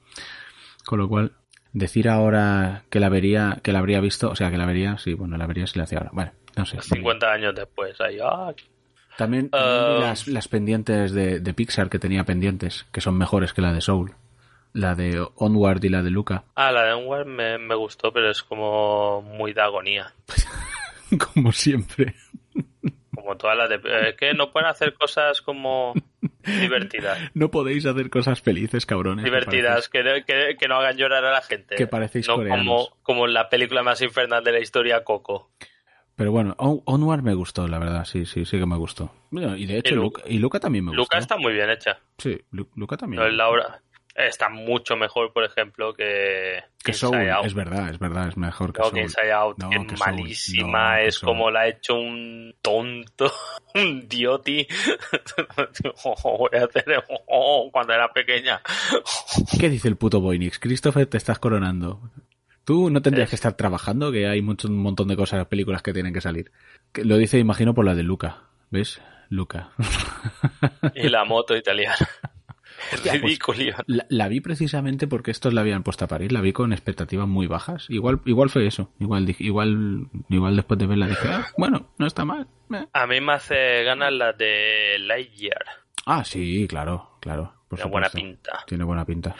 Con lo cual, decir ahora que la vería, que la habría visto, o sea, que la vería, sí, bueno, la vería si la hacía ahora. Bueno, no sé. 50 años después. Ahí, ah, También, Ah. las, las pendientes de, de Pixar que tenía pendientes, que son mejores que la de Soul. La de Onward y la de Luca. Ah, la de Onward me, me gustó, pero es como muy de agonía. (laughs) Como siempre. Como todas las de... Es que no pueden hacer cosas como (laughs) divertidas. No podéis hacer cosas felices, cabrones. divertidas, que, no- que, que no hagan llorar a la gente. Que parecéis no coreanos. como, como la película más infernal de la historia, Coco. Pero bueno, On- Onward me gustó, la verdad, sí, sí, sí que me gustó. Bueno, y de hecho, Y Lu- Luca, y Luca también me gustó. Luca está muy bien hecha. Sí, Lu- Luca también. No es la obra- Está mucho mejor, por ejemplo, que, que Soul, Out. es verdad, es verdad, es mejor que No, Soul. Inside Out No, es que malísima, No, es como la ha hecho un tonto, (laughs) un dioti. (laughs) Voy a hacer cuando era pequeña. ¿Qué dice el puto Boynix? Christopher, te estás coronando. Tú no tendrías que estar trabajando, que hay mucho, un montón de cosas, películas que tienen que salir. Lo dice, imagino, por la de Luca. ¿Ves? Luca. Y la moto italiana. (laughs) Hostia, pues, la, la vi precisamente porque estos la habían puesto a parir, la vi con expectativas muy bajas. Igual, igual fue eso. Igual, igual, igual después de verla dije, "Ah, bueno, no está mal. eh". A mí me hace ganas la de Lightyear. Ah, sí, claro, claro. Por Tiene buena pinta. Tiene buena pinta.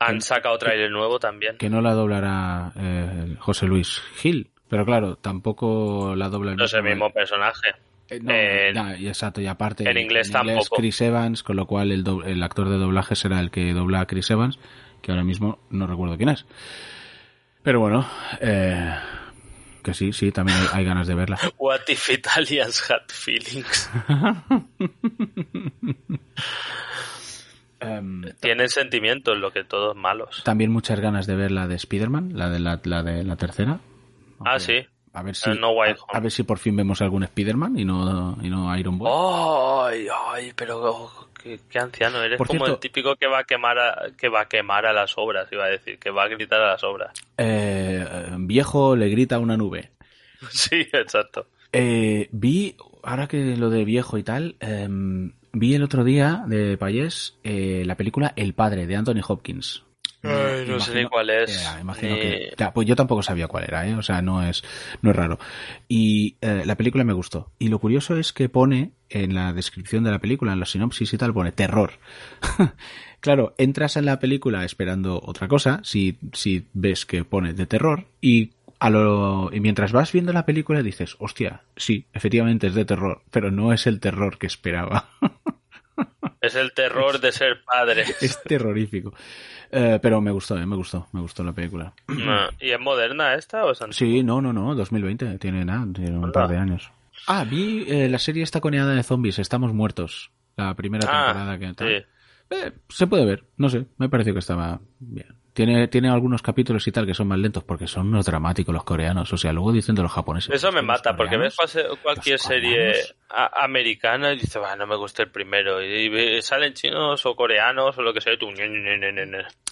Han sacado trailer nuevo también. Que no la doblará eh, José Luis Gil. Pero claro, tampoco la dobla el No es el mismo personaje. Eh, no, en- ya, exacto, y aparte en inglés tampoco. Chris Evans, con lo cual el, do- el actor de doblaje será el que dobla a Chris Evans, que ahora mismo no recuerdo quién es. Pero bueno, eh, que sí, sí, también hay, hay ganas de verla. (laughs) What if Italians had feelings? (laughs) Em, Tienen sentimientos, lo que todos malos. también muchas ganas de ver la de Spider-Man, la de la, la de la tercera. Ah, Aunque- sí. A ver si, No a, ver si por fin vemos algún Spider-Man y no, y no Iron Boy. Ay, ay, pero oh, qué, qué anciano eres. Por como cierto- el típico que va a quemar a, que va a quemar a las obras, iba a decir, que va a gritar a las obras. Eh, eh, viejo le grita a una nube. (laughs) Sí, exacto. Eh, vi, ahora que lo de viejo y tal, em, vi el otro día de Payés eh, la película El Padre de Anthony Hopkins. Ay, no sé ni cuál es, Ya, imagino ni- que. ya, pues yo tampoco sabía cuál era, ¿eh? O sea, no es, no es raro. Y eh, la película me gustó. Y lo curioso es que pone en la descripción de la película, en la sinopsis y tal, pone terror. (laughs) claro, entras en la película esperando otra cosa, si, si ves que pone de terror, y a lo, y mientras vas viendo la película dices, hostia, sí, efectivamente es de terror, pero no es el terror que esperaba. (laughs) Es el terror de ser padre. (laughs) es terrorífico. Eh, pero me gustó, eh, me gustó, me gustó la película. (clears throat) Ah, ¿Y es moderna esta o es antigua? Sí, no, no, no, 2020, tiene nada, tiene un par de años. Ah, vi eh, la serie esta coneada de zombies, Estamos Muertos, la primera Ah, temporada que sí. Eh, se puede ver, no sé, me pareció que estaba bien. Tiene, tiene algunos capítulos y tal que son más lentos porque son unos dramáticos los coreanos, o sea, luego dicen de los japoneses. Eso me "Los mata, porque ves coreanos". cuase- cualquier serie americana y dices, "Bah, no me gusta el primero. Y, salen chinos o coreanos o lo que sea, tú,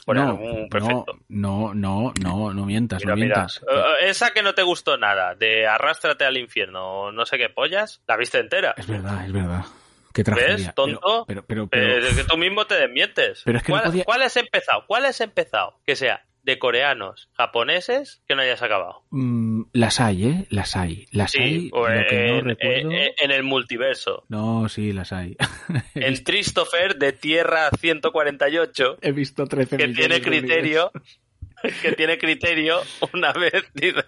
No, "Mm, perfecto. no, no, no, no mientas, no mientas. eh, esa que no te gustó nada, de arrástrate al infierno o no sé qué pollas, la viste entera. Es verdad, es verdad. Qué tragedia. ¿Ves, tonto? Pero, pero, pero, Eh, que tú mismo te desmientes. Pero es que no ¿Cuál, podía- cuál has empezado? ¿Cuál has empezado? Que sea de coreanos, japoneses, que no hayas acabado. mm, las hay, ¿eh? Las hay. Las hay, Sí, o lo que no en, recuerdo... en- en el multiverso. No, sí, las hay. (laughs) Visto- Christopher de Tierra 148, He visto 13 que tiene criterio, (laughs) que tiene criterio, una vez dice.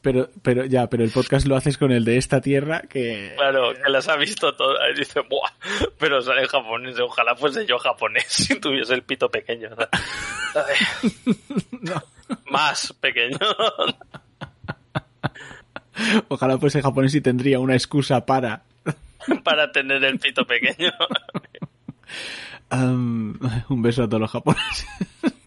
Pero, pero ya, pero el podcast lo haces con el de esta tierra que... claro, que las ha visto todas, y dice, buah, pero sale japonés, ojalá fuese yo japonés (laughs) si tuviese el pito pequeño. (laughs) ¿no? Más pequeño. (laughs) Ojalá fuese japonés y tendría una excusa para... para tener el pito pequeño. Un beso a todos los japoneses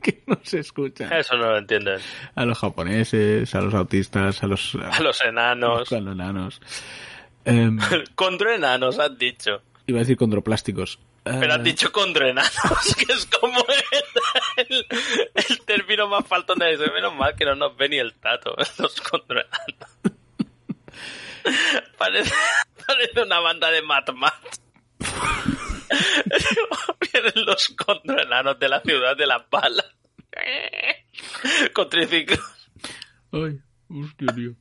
(laughs) que nos escuchan. Eso no lo entienden. A los japoneses, a los autistas, a los... (laughs) A los enanos. a los enanos. (laughs) Em, Condroenanos, has dicho. iba a decir condroplásticos. Pero has Eh, dicho condroenanos, que es como el, el, el término más faltón de. Menos mal que no nos ve ni el tato, los condroenanos. Parece, parece una banda de Mad Max. (laughs) Vienen los condroenanos de la ciudad de las balas. (laughs) Con triciclos. Ay, hostia, tío.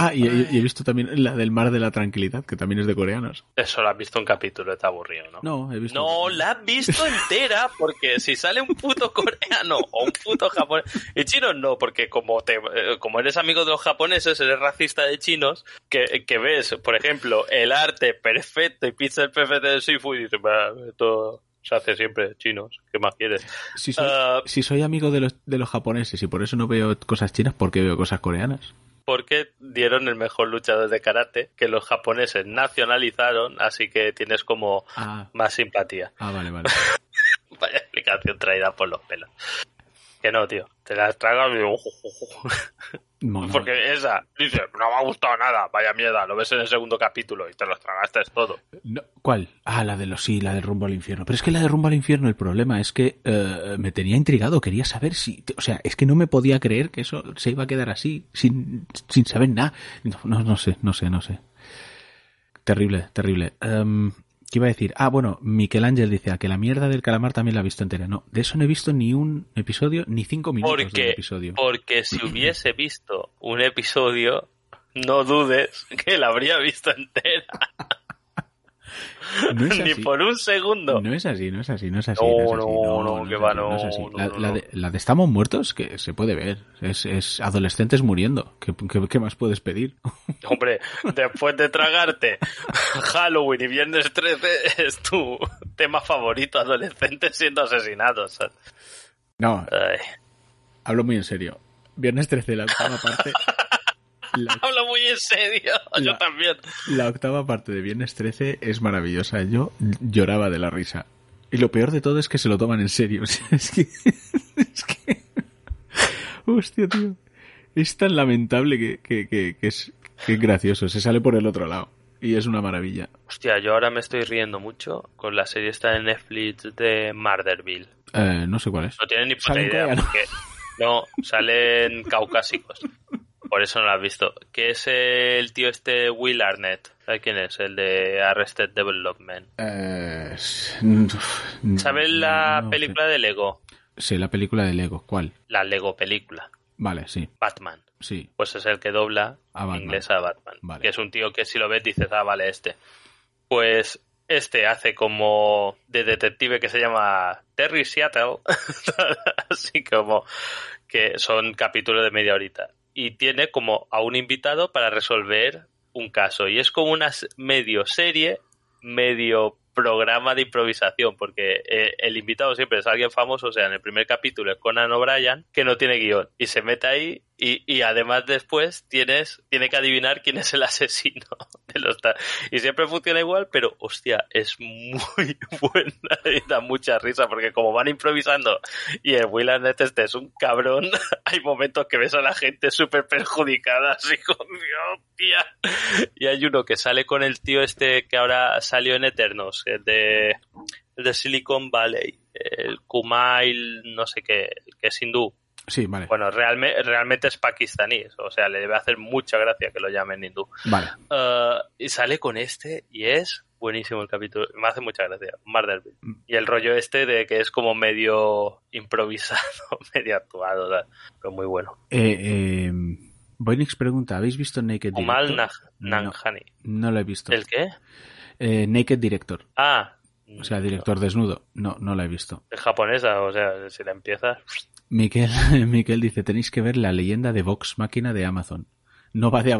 Ah, y, y- y he visto también la del Mar de la Tranquilidad, que también es de coreanos. Eso lo has visto un capítulo, está aburrido, ¿no? No, he visto... No, la has visto entera, porque si sale un puto (laughs) coreano o un puto japonés. Y chinos no, porque como te, eh, como eres amigo de los japoneses, eres racista de chinos, que, que ves, por ejemplo, el arte perfecto y pizza perfecta de seafood y dices, "Bah, esto se hace siempre chinos, ¿qué más quieres? Si soy, Ah. si soy amigo de los, de los japoneses y por eso no veo cosas chinas, ¿por qué veo cosas coreanas? Porque dieron el mejor luchador de karate, que los japoneses nacionalizaron, así que tienes como Ah, más simpatía. ah vale, vale. (laughs) Vaya explicación traída por los pelos. Que no, tío. Te las tragas y digo, No, no. Porque esa dice, no me ha gustado nada, vaya mierda, lo ves en el segundo capítulo y te los tragaste todo. No, ¿Cuál? Ah, la de los sí, la del rumbo al infierno. Pero es que la de rumbo al infierno, el problema es que eh, me tenía intrigado, quería saber si, o sea, es que no me podía creer que eso se iba a quedar así, sin, sin saber nada. No, no, no sé, no sé, no sé. Terrible, terrible. Em, ¿Qué iba a decir? Ah, bueno, Miquel Ángel dice, a que la mierda del calamar también la ha visto entera. No, de eso no he visto ni un episodio, ni cinco minutos Porque, del episodio. porque si (clears throat) hubiese visto un episodio, no dudes que la habría visto entera. (laughs) No es (laughs) Ni así. por un segundo. No es así, no es así, no es así. No, no, no, que va, no La, de, Estamos Muertos, que se puede ver. Es, es adolescentes muriendo. ¿Qué, qué, qué más puedes pedir? (laughs) Hombre, después de tragarte Halloween y Viernes 13 es tu tema favorito, adolescentes siendo asesinados. No, Ay, hablo muy en serio. Viernes 13, la octava parte. (laughs) La, (laughs) hablo muy en serio, yo La- también. la octava parte de Viernes 13 es maravillosa. Yo lloraba de la risa. Y lo peor de todo es que se lo toman en serio. (laughs) Es que. Es que. Hostia, tío. Es tan lamentable que, que, que, que es, que es gracioso. Se sale por el otro lado. Y es una maravilla. Hostia, yo ahora me estoy riendo mucho con la serie esta de Netflix de Murderville. Eh, no sé cuál es. No tienen ni puta idea porque no salen caucásicos. Por eso no lo has visto. Que es el tío este Will Arnett. ¿Sabes quién es? El de Arrested Development. Eh, ¿Sabes la no película de Lego? Sí, la película de Lego. ¿Cuál? La Lego película. Vale, sí, Batman. sí. Pues es el que dobla A en Batman. inglés a Batman. Vale. Que es un tío que si lo ves dices, ah, vale, este. Pues este hace como de detective que se llama Terry Seattle. (laughs) Así como que son capítulos de media horita. Y tiene como a un invitado para resolver un caso. Y es como una medio serie, medio programa de improvisación, porque eh, el invitado siempre es alguien famoso, o sea, en el primer capítulo es Conan O'Brien, que no tiene guion, y se mete ahí, y, y además después tienes, tiene que adivinar quién es el (laughs) asesino (laughs) Y siempre funciona igual, pero hostia, es muy (laughs) buena y da mucha risa, porque como van improvisando y el Will Arnett este es un cabrón, (laughs) hay momentos que ves a la gente súper perjudicada, así como, Dios, tía. Y hay uno que sale con el tío este que ahora salió en Eternos, de, de Silicon Valley, el Kumail, no sé qué, que es hindú. Sí, vale. Bueno, realmente, realmente es pakistaní, o sea, le debe hacer mucha gracia que lo llamen hindú. Vale. Uh, y sale con este y es buenísimo el capítulo. Me hace mucha gracia. Murderville. Y el rollo este de que es como medio improvisado, (laughs) medio actuado, ¿sabes? pero muy bueno. Eh, eh, Boynix pregunta, ¿habéis visto Naked Kumal Director? Nah- No. No lo he visto. ¿El qué? Eh, Naked Director, Ah, o sea, director desnudo. No, no lo he visto. es japonesa, o sea, si la empiezas. Miquel, (laughs) Miquel dice, tenéis que ver la leyenda de Vox Máquina de Amazon. No va de es-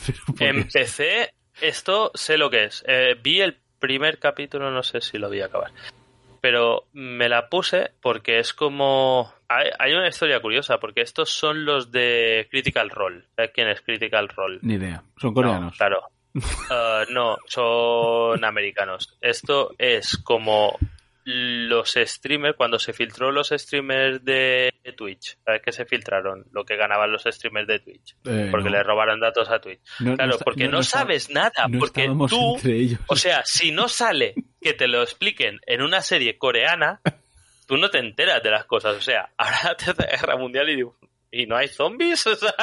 (laughs) Empecé, esto sé lo que es. Eh, vi el primer capítulo, no sé si lo vi acabar. Pero me la puse porque es como... Hay, hay una historia curiosa, porque estos son los de Critical Role. ¿Sabes quién es Critical Role? Ni idea. Son No, coreanos. claro. Uh, (laughs) no, son americanos. Esto es como los streamers, cuando se filtró los streamers de Twitch, ¿sabes qué se filtraron? Lo que ganaban los streamers de Twitch. Eh, Porque no. le robaron datos a Twitch. No- no Claro, está- porque no- sabes nada, porque tú, o sea, si no sale que te lo expliquen en una serie coreana, tú no te enteras de las cosas. O sea, (laughs) ahora la Tercera Guerra Mundial y digo, ¿y no hay zombies? (laughs) O sea,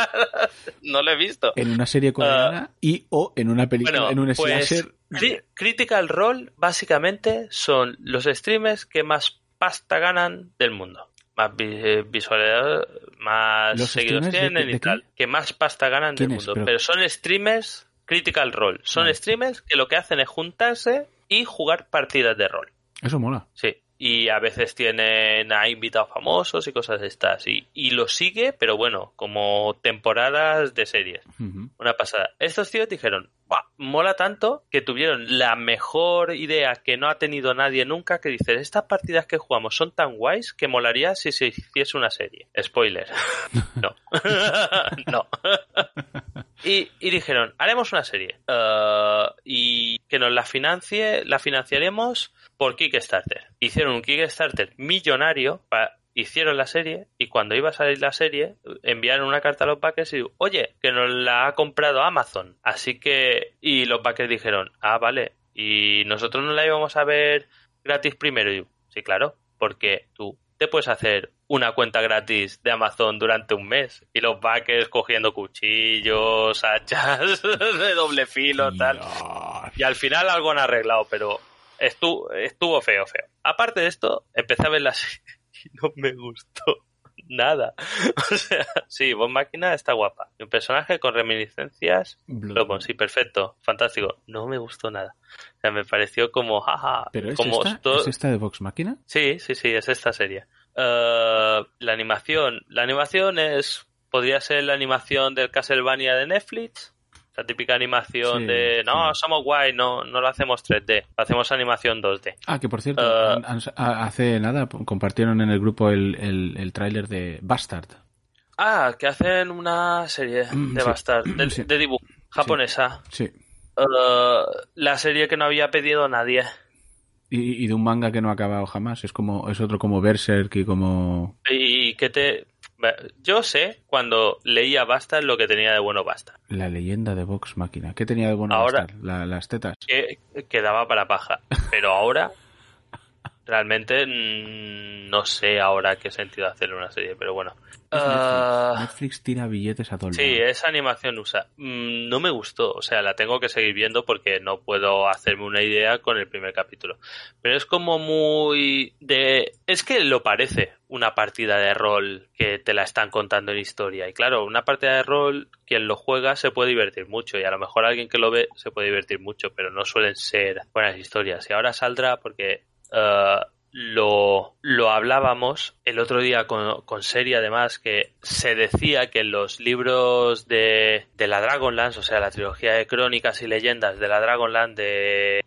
no lo he visto. en una serie coreana y o en una película, Bueno, en un pues, slasher. Cri- Critical Role básicamente son los streamers que más pasta ganan del mundo. Más vi- eh, visualidad, más ¿Los seguidores de- tienen de y tal. Que más pasta ganan del mundo. Pero- Pero... son streamers Critical Role. Son Vale. streamers que lo que hacen es juntarse y jugar partidas de rol. Eso mola. Sí. Y a veces tienen a invitados famosos y cosas de estas. Y, y lo sigue, pero bueno, como temporadas de series. Una pasada. Estos tíos dijeron, "Buah, mola tanto que tuvieron la mejor idea que no ha tenido nadie nunca, que dicen, estas partidas que jugamos son tan guays que molaría si se hiciese una serie. Spoiler. (laughs) no. (laughs) no. (laughs) y, y dijeron, haremos una serie. Eh, y que nos la financie, la financiaremos por Kickstarter. Hicieron un Kickstarter millonario pa- hicieron la serie y cuando iba a salir la serie enviaron una carta a los backers y oye, que nos la ha comprado Amazon. Así que y los backers dijeron, "Ah, vale, y nosotros no la íbamos a ver gratis primero." Y sí, claro, porque tú te puedes hacer una cuenta gratis de Amazon durante un mes y los backers cogiendo cuchillos, hachas (laughs) de doble filo, tal. Dios. Y al final algo han arreglado, pero estuvo, estuvo feo, feo. Aparte de esto, empecé a ver la serie y no me gustó nada. (laughs) O sea, sí, Voz Máquina está guapa. Un personaje con reminiscencias. Bloodborne, sí, perfecto, fantástico. No me gustó nada. O sea, me pareció como, jaja. ¿Pero es, como esta, to- ¿es esta de Vox Máquina? Sí, sí, sí, es esta serie. Eh, la animación. La animación es. Podría ser la animación del Castlevania de Netflix. La típica animación Sí, de. No, sí. somos guay, no, no lo hacemos 3D. Lo hacemos animación 2D. Ah, que por cierto, Eh, hace nada compartieron en el grupo el, el, el tráiler de Bastard. Ah, que hacen una serie Mm, de sí. Bastard, de dibujo japonesa. Sí. Eh, la serie que no había pedido nadie. Y, y de un manga que no ha acabado jamás. Es como es otro como Berserk y como... Y que te. Yo sé cuando leía Bastard lo que tenía de bueno Bastard. La leyenda de Vox Máquina. ¿Qué tenía de bueno Ahora- Bastard? La- las tetas. que quedaba para paja. Pero ahora, (laughs) realmente, mm, no sé ahora qué sentido hacer una serie, pero bueno. Netflix. Ah, Netflix tira billetes a todo el sí, esa animación usa. Mm, no me gustó, o sea, la tengo que seguir viendo porque no puedo hacerme una idea con el primer capítulo. Pero es como muy de... Es que lo parece una partida de rol que te la están contando en historia. Y claro, una partida de rol, quien lo juega se puede divertir mucho. Y a lo mejor alguien que lo ve se puede divertir mucho, pero no suelen ser buenas historias. Y ahora saldrá porque... eh, lo, lo hablábamos el otro día con, con Seri, además, que se decía que en los libros de, de la Dragonlance, o sea, la trilogía de crónicas y leyendas de la Dragonlance de,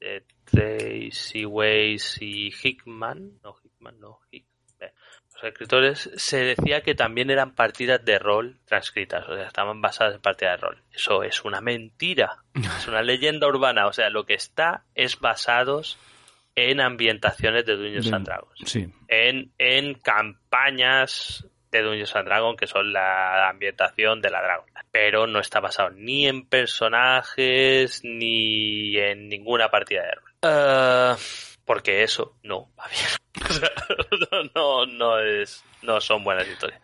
de Tracy Weiss y Hickman, no Hickman, no Hick, eh, los escritores, se decía que también eran partidas de rol transcritas, o sea, estaban basadas en partidas de rol. Eso es una mentira, es una leyenda urbana, o sea, lo que está es basados en ambientaciones de Dungeons De- and Dragons, Sí. en, en campañas de Dungeons and Dragons que son la ambientación de la Dragon, pero no está basado ni en personajes ni en ninguna partida de rol. Eh, porque eso no va bien. O sea, no, no, no es, no son buenas historias.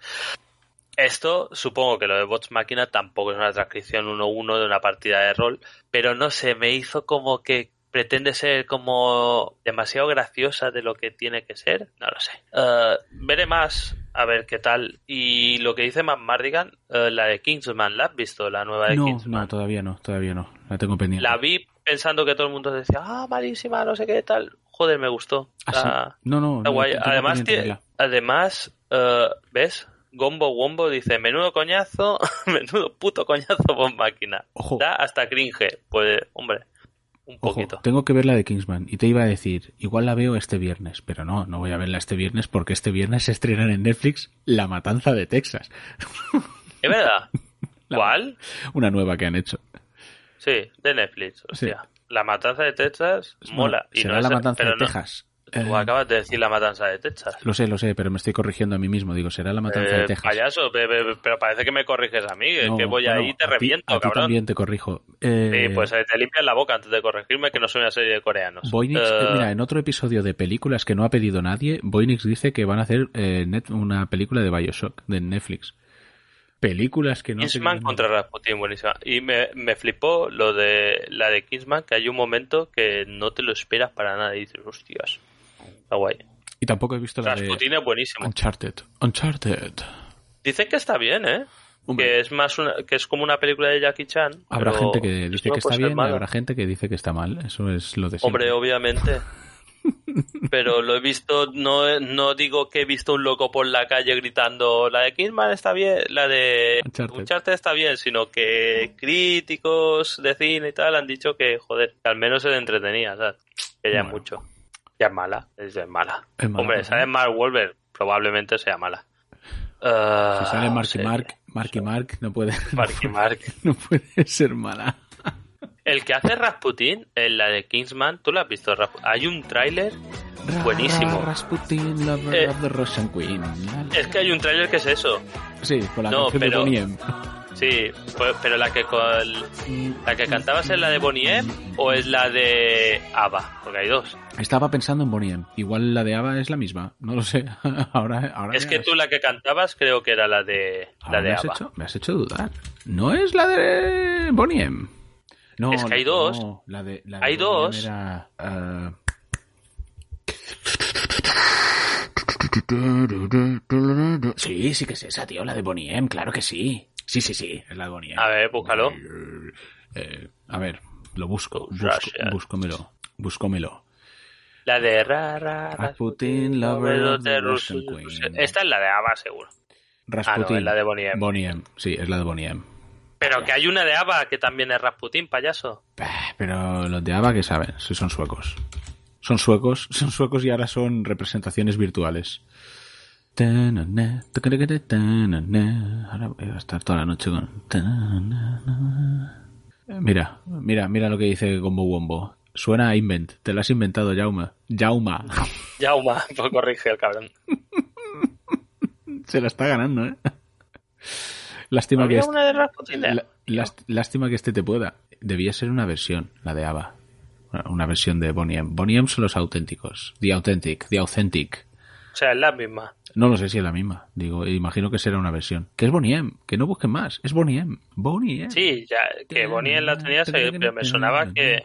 Esto, supongo que lo de Bots Máquina tampoco es una transcripción 1-1 de una partida de rol, pero no sé, me hizo como que pretende ser como demasiado graciosa de lo que tiene que ser, no lo sé. Eh, veré más, a ver qué tal. Y lo que dice Matt Mardigan, eh, la de Kingsman, ¿la has visto? La nueva de No, Kingsman. no, todavía no, todavía no. La tengo pendiente. La vi pensando que todo el mundo decía, ah, malísima, no sé qué tal. Joder, me gustó. Ah, sí. Está- No, no, no, guay. Además, tiene- además eh, ¿ves? Gombo Wombo dice, menudo coñazo, (laughs) menudo puto coñazo por máquina. Ojo. Da hasta cringe. Pues, hombre, un Ojo, poquito. tengo que ver la de Kingsman y te iba a decir, igual la veo este viernes, pero no, no voy a verla este viernes porque este viernes se estrena en Netflix La Matanza de Texas, ¿Es verdad? (laughs) ¿Cuál? una nueva que han hecho. Sí, de Netflix. Hostia. La matanza de Texas mola. Y será no es- La Matanza de no- Texas. Tú Eh, acabas de decir la matanza de Texas. Lo sé, lo sé, pero me estoy corrigiendo a mí mismo. Digo, será La Matanza Eh, de Texas. payaso, pe- pe- pero parece que me corriges a mí, No, que voy bueno, ahí y te a ti- reviento, a ti cabrón. también te corrijo. Eh, Sí, pues eh, te limpias la boca antes de corregirme que no soy una serie de coreanos. Voynix, Eh, eh, mira, en otro episodio de películas que no ha pedido nadie, Voynix dice que van a hacer eh, net- una película de Bioshock de Netflix. Películas que no Kingsman contra Rasputin, buenísima. Y me, me flipó lo de la de Kingsman, que hay un momento que no te lo esperas para nada y dices, hostias, está guay. Y tampoco he visto la de Rasputin es buenísimo. Uncharted. Uncharted. Dicen que está bien, ¿eh? Hombre. Que es más una, que es como una película de Jackie Chan. Habrá pero gente que dice no que está bien y habrá gente que dice que está mal. Eso es lo de siempre. Hombre, obviamente. (laughs) Pero lo he visto, no, no digo que he visto un loco por la calle gritando la de Kidman está bien, la de Uncharted. Uncharted está bien, sino que críticos de cine y tal han dicho que, joder, que al menos se le entretenía, ¿sabes? Que ya es mucho. Ya es mala, es, es mala. Es mala, Hombre, sale Mark Wolver, probablemente sea mala. Ah, Si sale Mark y. Mark, Mark y Mark, no puede, Mark y Mark. no puede ser mala. El que hace Rasputin, en la de Kingsman, ¿tú lo has visto? Hay un tráiler Buenísimo. Ra- Rasputin, lover Eh, of the Russian Queen. Es que hay un tráiler que es eso. Sí, con la No, canción pero- de. Sí, pues- pero la que con- la que cantabas es la de Bonnie M o es la de ABBA, porque hay dos. Estaba pensando en Bonnie M. Igual la de Ava es la misma. No lo sé. (laughs) ahora, ahora Es que has- tú la que cantabas creo que era la de la de me, has ABBA. hecho, me has hecho dudar. No es la de Bonnie M. No, Es que hay no, dos. no, la de, la de Hay Bonnie dos. Era, ah, Sí, sí que es esa, tío, la de Bonnie M, claro que sí. Sí, sí, sí, es la de M. A ver, búscalo. Eh, a ver, lo busco, busco, búscomelo, búscomelo. La de ra, ra, Rasputin, lover the Russian Rus- Queen. Esta es la de ABBA, seguro. Rasputin. es la de Bonnie M. Bonnie M, sí, es la de Bonnie M. Pero que hay una de ABBA que también es Rasputin, payaso. Bah, Pero los de ABBA, ¿qué saben? Si son suecos. Son suecos, (laughs) son suecos y ahora son representaciones virtuales. Ahora voy a estar toda la noche con... ta-na-na. Mira, mira, mira lo que dice Gombo Wombo. Suena a invent. Te lo has inventado, Jauma. Jauma. Jauma, pues corrige el cabrón. (laughs) Se la está ganando, ¿eh? Lástima que, ¿Había este, lástima que este te pueda. Debía ser una versión, la de ABBA. Una versión de Bonnie M. Bonnie M son los auténticos. The Authentic. The Authentic. O sea, es la misma. No lo sé si es la misma. Digo, imagino que será una versión. Que es Bonnie M. Que no busquen más. Es Bonnie M. Bonnie M. Sí, ya, que Bonnie M la tenía, pero me sonaba que,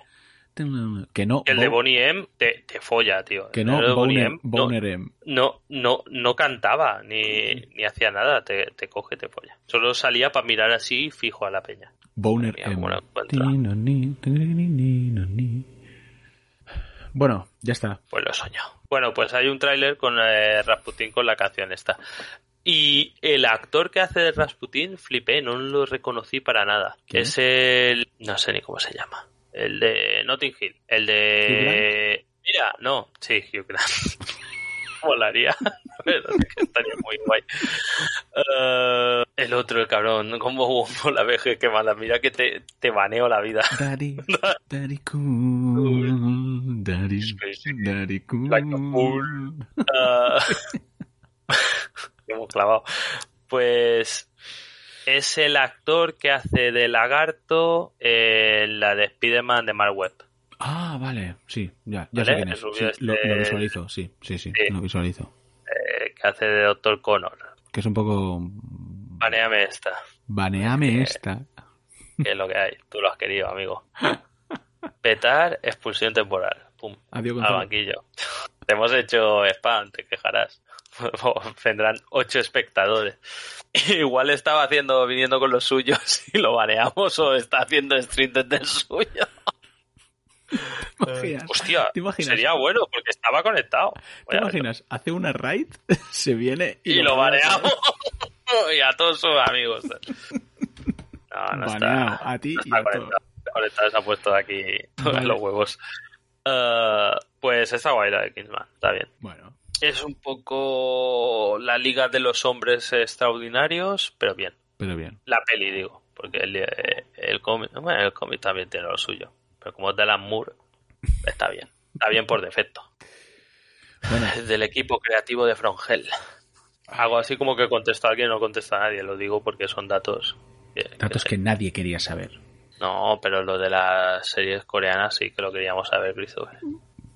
Que no. el de Bo- Bonnie M te, te folla, tío. Que no, Bonnie M no- Boner M. no, no, no cantaba ni, ni hacía nada, te, te coge, te folla. Solo salía para mirar así fijo a la peña. Boner M. Bueno, ya está. Pues lo he soñado. Bueno, pues hay un tráiler con eh, Rasputin con la canción esta. Y el actor que hace de Rasputin, flipé, no lo reconocí para nada. ¿Quién Es el... no sé ni cómo se llama. El de Notting Hill. El de... Mira, no, sí, Hugh Grant. (laughs) Molaría. (laughs) Estaría muy guay. Eh, el otro, el cabrón, como la veje que mala. Mira que te, te baneo la vida. (laughs) Daddy, daddy cool, daddy, daddy cool. Like a fool. Ah, (laughs) hemos clavado. Pues es el actor que hace de lagarto en la de Spider-Man de Mark Webb. Ah, vale, sí, ya, ya Vale, sé quién es. Sí, lo, este- lo visualizo, sí, sí, sí, Sí. lo visualizo. eh, que hace de Doctor Connor. Que es un poco... Baneame esta, Baneame esta. que es lo que hay. Tú lo has querido, amigo. (laughs) Petar, expulsión temporal. Pum, Adiós, al banquillo. (laughs) Te hemos hecho spam, te quejarás. (laughs) Vendrán ocho espectadores. Igual estaba haciendo, viniendo con los suyos y lo baneamos o está haciendo stream desde el suyo. (laughs) ¿Te imaginas? Hostia, ¿Te imaginas? sería bueno porque estaba conectado. ¿Te Vaya, imaginas? Hace una raid, (laughs) se viene Y lo banea. baneamos. (laughs) y a todos sus amigos. No, no Baneado, está. a ti no y está a conectado. Está conectado, se ha puesto de aquí todos Vale. los huevos. Eh, pues está guay la de Kingsman, está bien. Bueno, Es un poco la liga de los hombres extraordinarios, pero bien. pero bien. La peli, digo. Porque el, el cómic, bueno, el cómic también tiene lo suyo. Pero como es de Alan Moore, está bien. Está bien por defecto. Bueno, Es del equipo creativo de Frongel. Hago así como que contesta a alguien, no contesta a nadie. Lo digo porque son datos. que- datos que que nadie quería saber. No, pero lo de las series coreanas sí que lo queríamos saber, Christopher.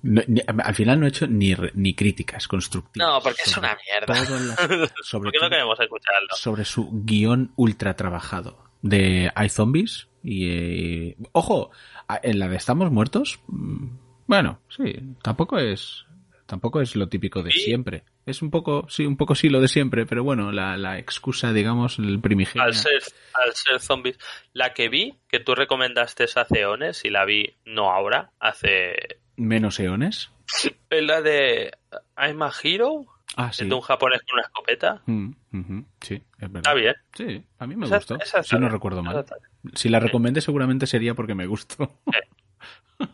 No, ni- al final no he hecho ni, ni críticas constructivas. No, porque es una mierda. las- (laughs) sobre, ¿Por qué no queremos escucharlo? sobre su guion ultra trabajado de Hay Zombies y... eh, ojo, en la de Estamos Muertos, mm, bueno, sí, tampoco es... Tampoco es lo típico de siempre. Es un poco, sí, un poco sí lo de siempre, pero bueno, la, la excusa, digamos, el primigenio. Al ser, al ser zombies. La que vi, que tú recomendaste hace ones, y la vi no ahora, hace... Menos eones. Es la de I'm a Hero, Ah, sí. de un japonés con una escopeta. Mm, sí, es verdad. Está bien. Sí, a mí me Esa- gustó. esa si no recuerdo mal. Si la recomendé seguramente sería porque me gustó. (laughs)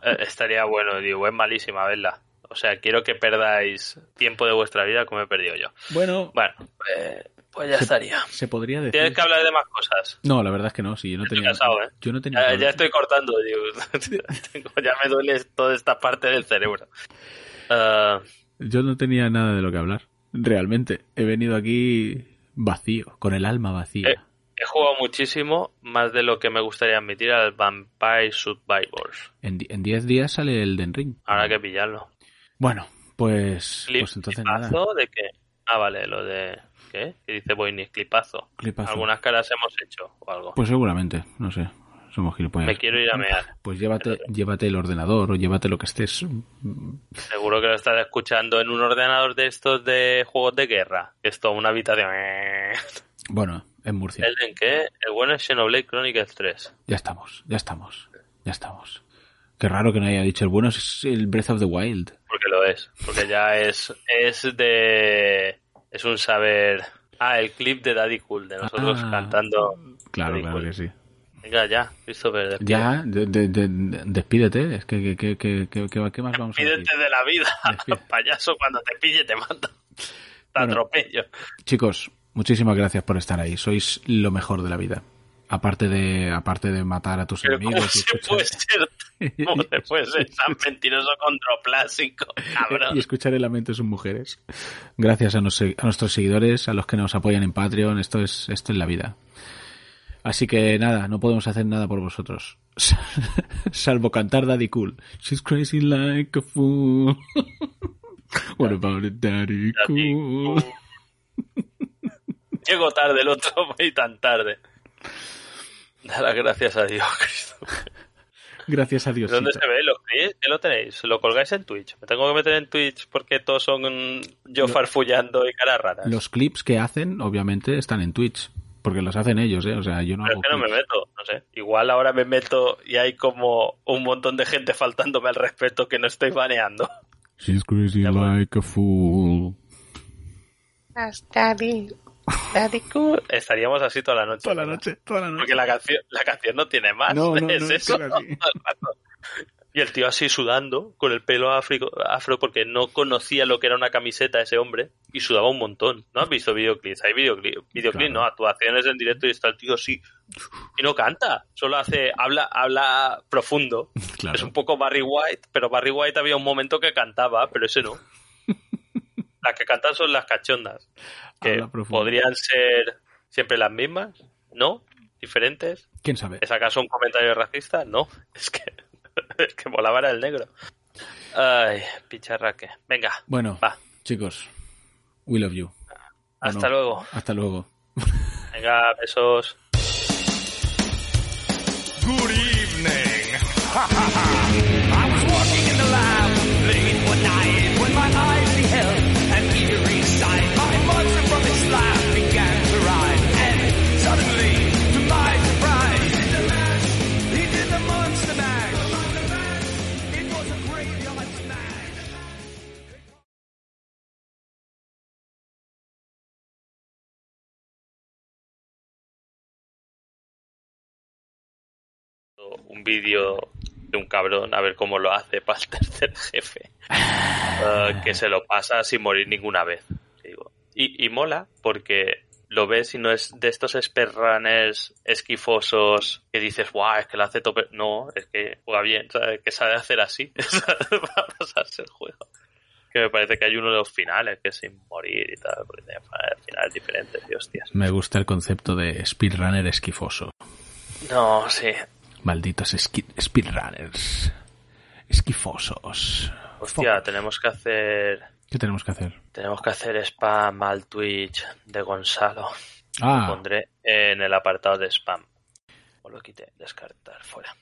Eh, estaría bueno, digo, es malísima verla. O sea, quiero que perdáis tiempo de vuestra vida como he perdido yo. Bueno, Bueno, pues, pues ya Se- estaría. se podría decir... Tienes que hablar de más cosas. No, la verdad es que no, sí, yo no Estoy tenía... cansado, ¿eh? Yo no tenía... Ya, estoy cortando, digo. (laughs) Ya me duele toda esta parte del cerebro. Ah, Yo no tenía nada de lo que hablar. Realmente. He venido aquí vacío, con el alma vacía. Eh. he jugado muchísimo, más de lo que me gustaría admitir, al Vampire Survivors. En di- En 10 días sale el Den Ring. Habrá que pillarlo. Bueno, pues, pues entonces nada. clipazo de que... Ah, vale, lo de... ¿Qué? Que dice Boynis, clipazo. Clipazo. Algunas caras hemos hecho o algo. Pues seguramente, no sé. Somos gilipollas. Me quiero ir a mear. Pues llévate, llévate el ordenador o llévate lo que estés. Seguro que lo estás escuchando en un ordenador de estos de juegos de guerra. Esto, una habitación. Bueno, en Murcia. ¿El en qué? El bueno es Xenoblade Chronicles 3. Ya estamos, ya estamos, ya estamos. Qué raro que no haya dicho el bueno es el Breath of the Wild. Porque lo es. Porque ya es, es de... Es un saber... Ah, el clip de Daddy Cool, de nosotros Ah. cantando... Claro, Daddy claro Cool. que sí. Venga, ya, Christopher, despide. Ya, de- de- de- despídete. Es que, que, que, que, que- que- ¿qué más vamos a decir? Despídete de la vida, (laughs) Despide. payaso, cuando te pille te mata. Te Bueno. atropello. Chicos, muchísimas gracias por estar ahí. Sois lo mejor de la vida. Aparte de, aparte de matar a tus Pero ¿cómo enemigos y se escuchar, puede ser, cómo se (laughs) puede ser tan mentiroso controplásico, cabrón? y escuchar el lamento de sus mujeres. Gracias a, nos- a nuestros seguidores, a los que nos apoyan en Patreon. Esto es, esto es la vida. Así que nada, no podemos hacer nada por vosotros. (laughs) Salvo cantar Daddy Cool. She's crazy like a fool. (laughs) What about it, Daddy Daddy Cool? (laughs) Llego tarde, el otro fue tan tarde. Da las gracias a Dios, Cristo. Gracias a Dios. ¿Dónde se ve? ¿Lo? ¿Qué lo tenéis? ¿Lo colgáis en Twitch? ¿Me tengo que meter en Twitch porque todos son yo farfullando y caras raras? Los clips que hacen, obviamente, están en Twitch. Porque los hacen ellos, ¿eh? O sea, yo no Pero hago es que no me meto, no sé. Igual ahora me meto y hay como un montón de gente faltándome al respeto que no estoy baneando. She's crazy Ya, bueno. like a fool. Daddy. Daddy cool. Estaríamos así toda la noche. Toda la ¿verdad? noche, toda la noche. Porque la canción, la canción no tiene más. No, no, (laughs) es no, es eso. (laughs) Y el tío así sudando, con el pelo afro, afro, porque no conocía lo que era una camiseta ese hombre, y sudaba un montón. ¿No has visto videoclips? Hay videoclip, videoclip Claro. no, actuaciones en directo y está el tío así. Y no canta, solo hace, habla, habla profundo. (laughs) Claro. Es un poco Barry White, pero Barry White había un momento que cantaba, pero ese no. (laughs) Las que cantan son las cachondas. Que podrían ser siempre las mismas, ¿no? Diferentes. ¿Quién sabe? ¿Es acaso un comentario racista? No, (laughs) es que, es (laughs) que molaba era el negro. Ay, picharraque. Venga, Bueno, va. chicos, we love you. Hasta no. luego. Hasta luego. Venga, besos. Good evening. (laughs) Un vídeo de un cabrón a ver cómo lo hace para el (laughs) tercer jefe. Eh, que se lo pasa sin morir ninguna vez. digo. Y, y mola porque lo ves y no es de estos speedrunners esquifosos que dices, guau, es que lo hace tope. No, es que juega bien, ¿sabes? que sabe hacer así (laughs) para pasarse el juego. Que me parece que hay uno de los finales que es sin morir y tal, porque tiene finales diferentes y hostias. Me gusta el concepto de speedrunner esquifoso. No, sí. Malditos speedrunners. Esquifosos. Hostia, tenemos que hacer ¿Qué tenemos que hacer? tenemos que hacer spam al Twitch de Gonzalo. Lo Ah, pondré en el apartado de spam. O lo quité, descartar, fuera.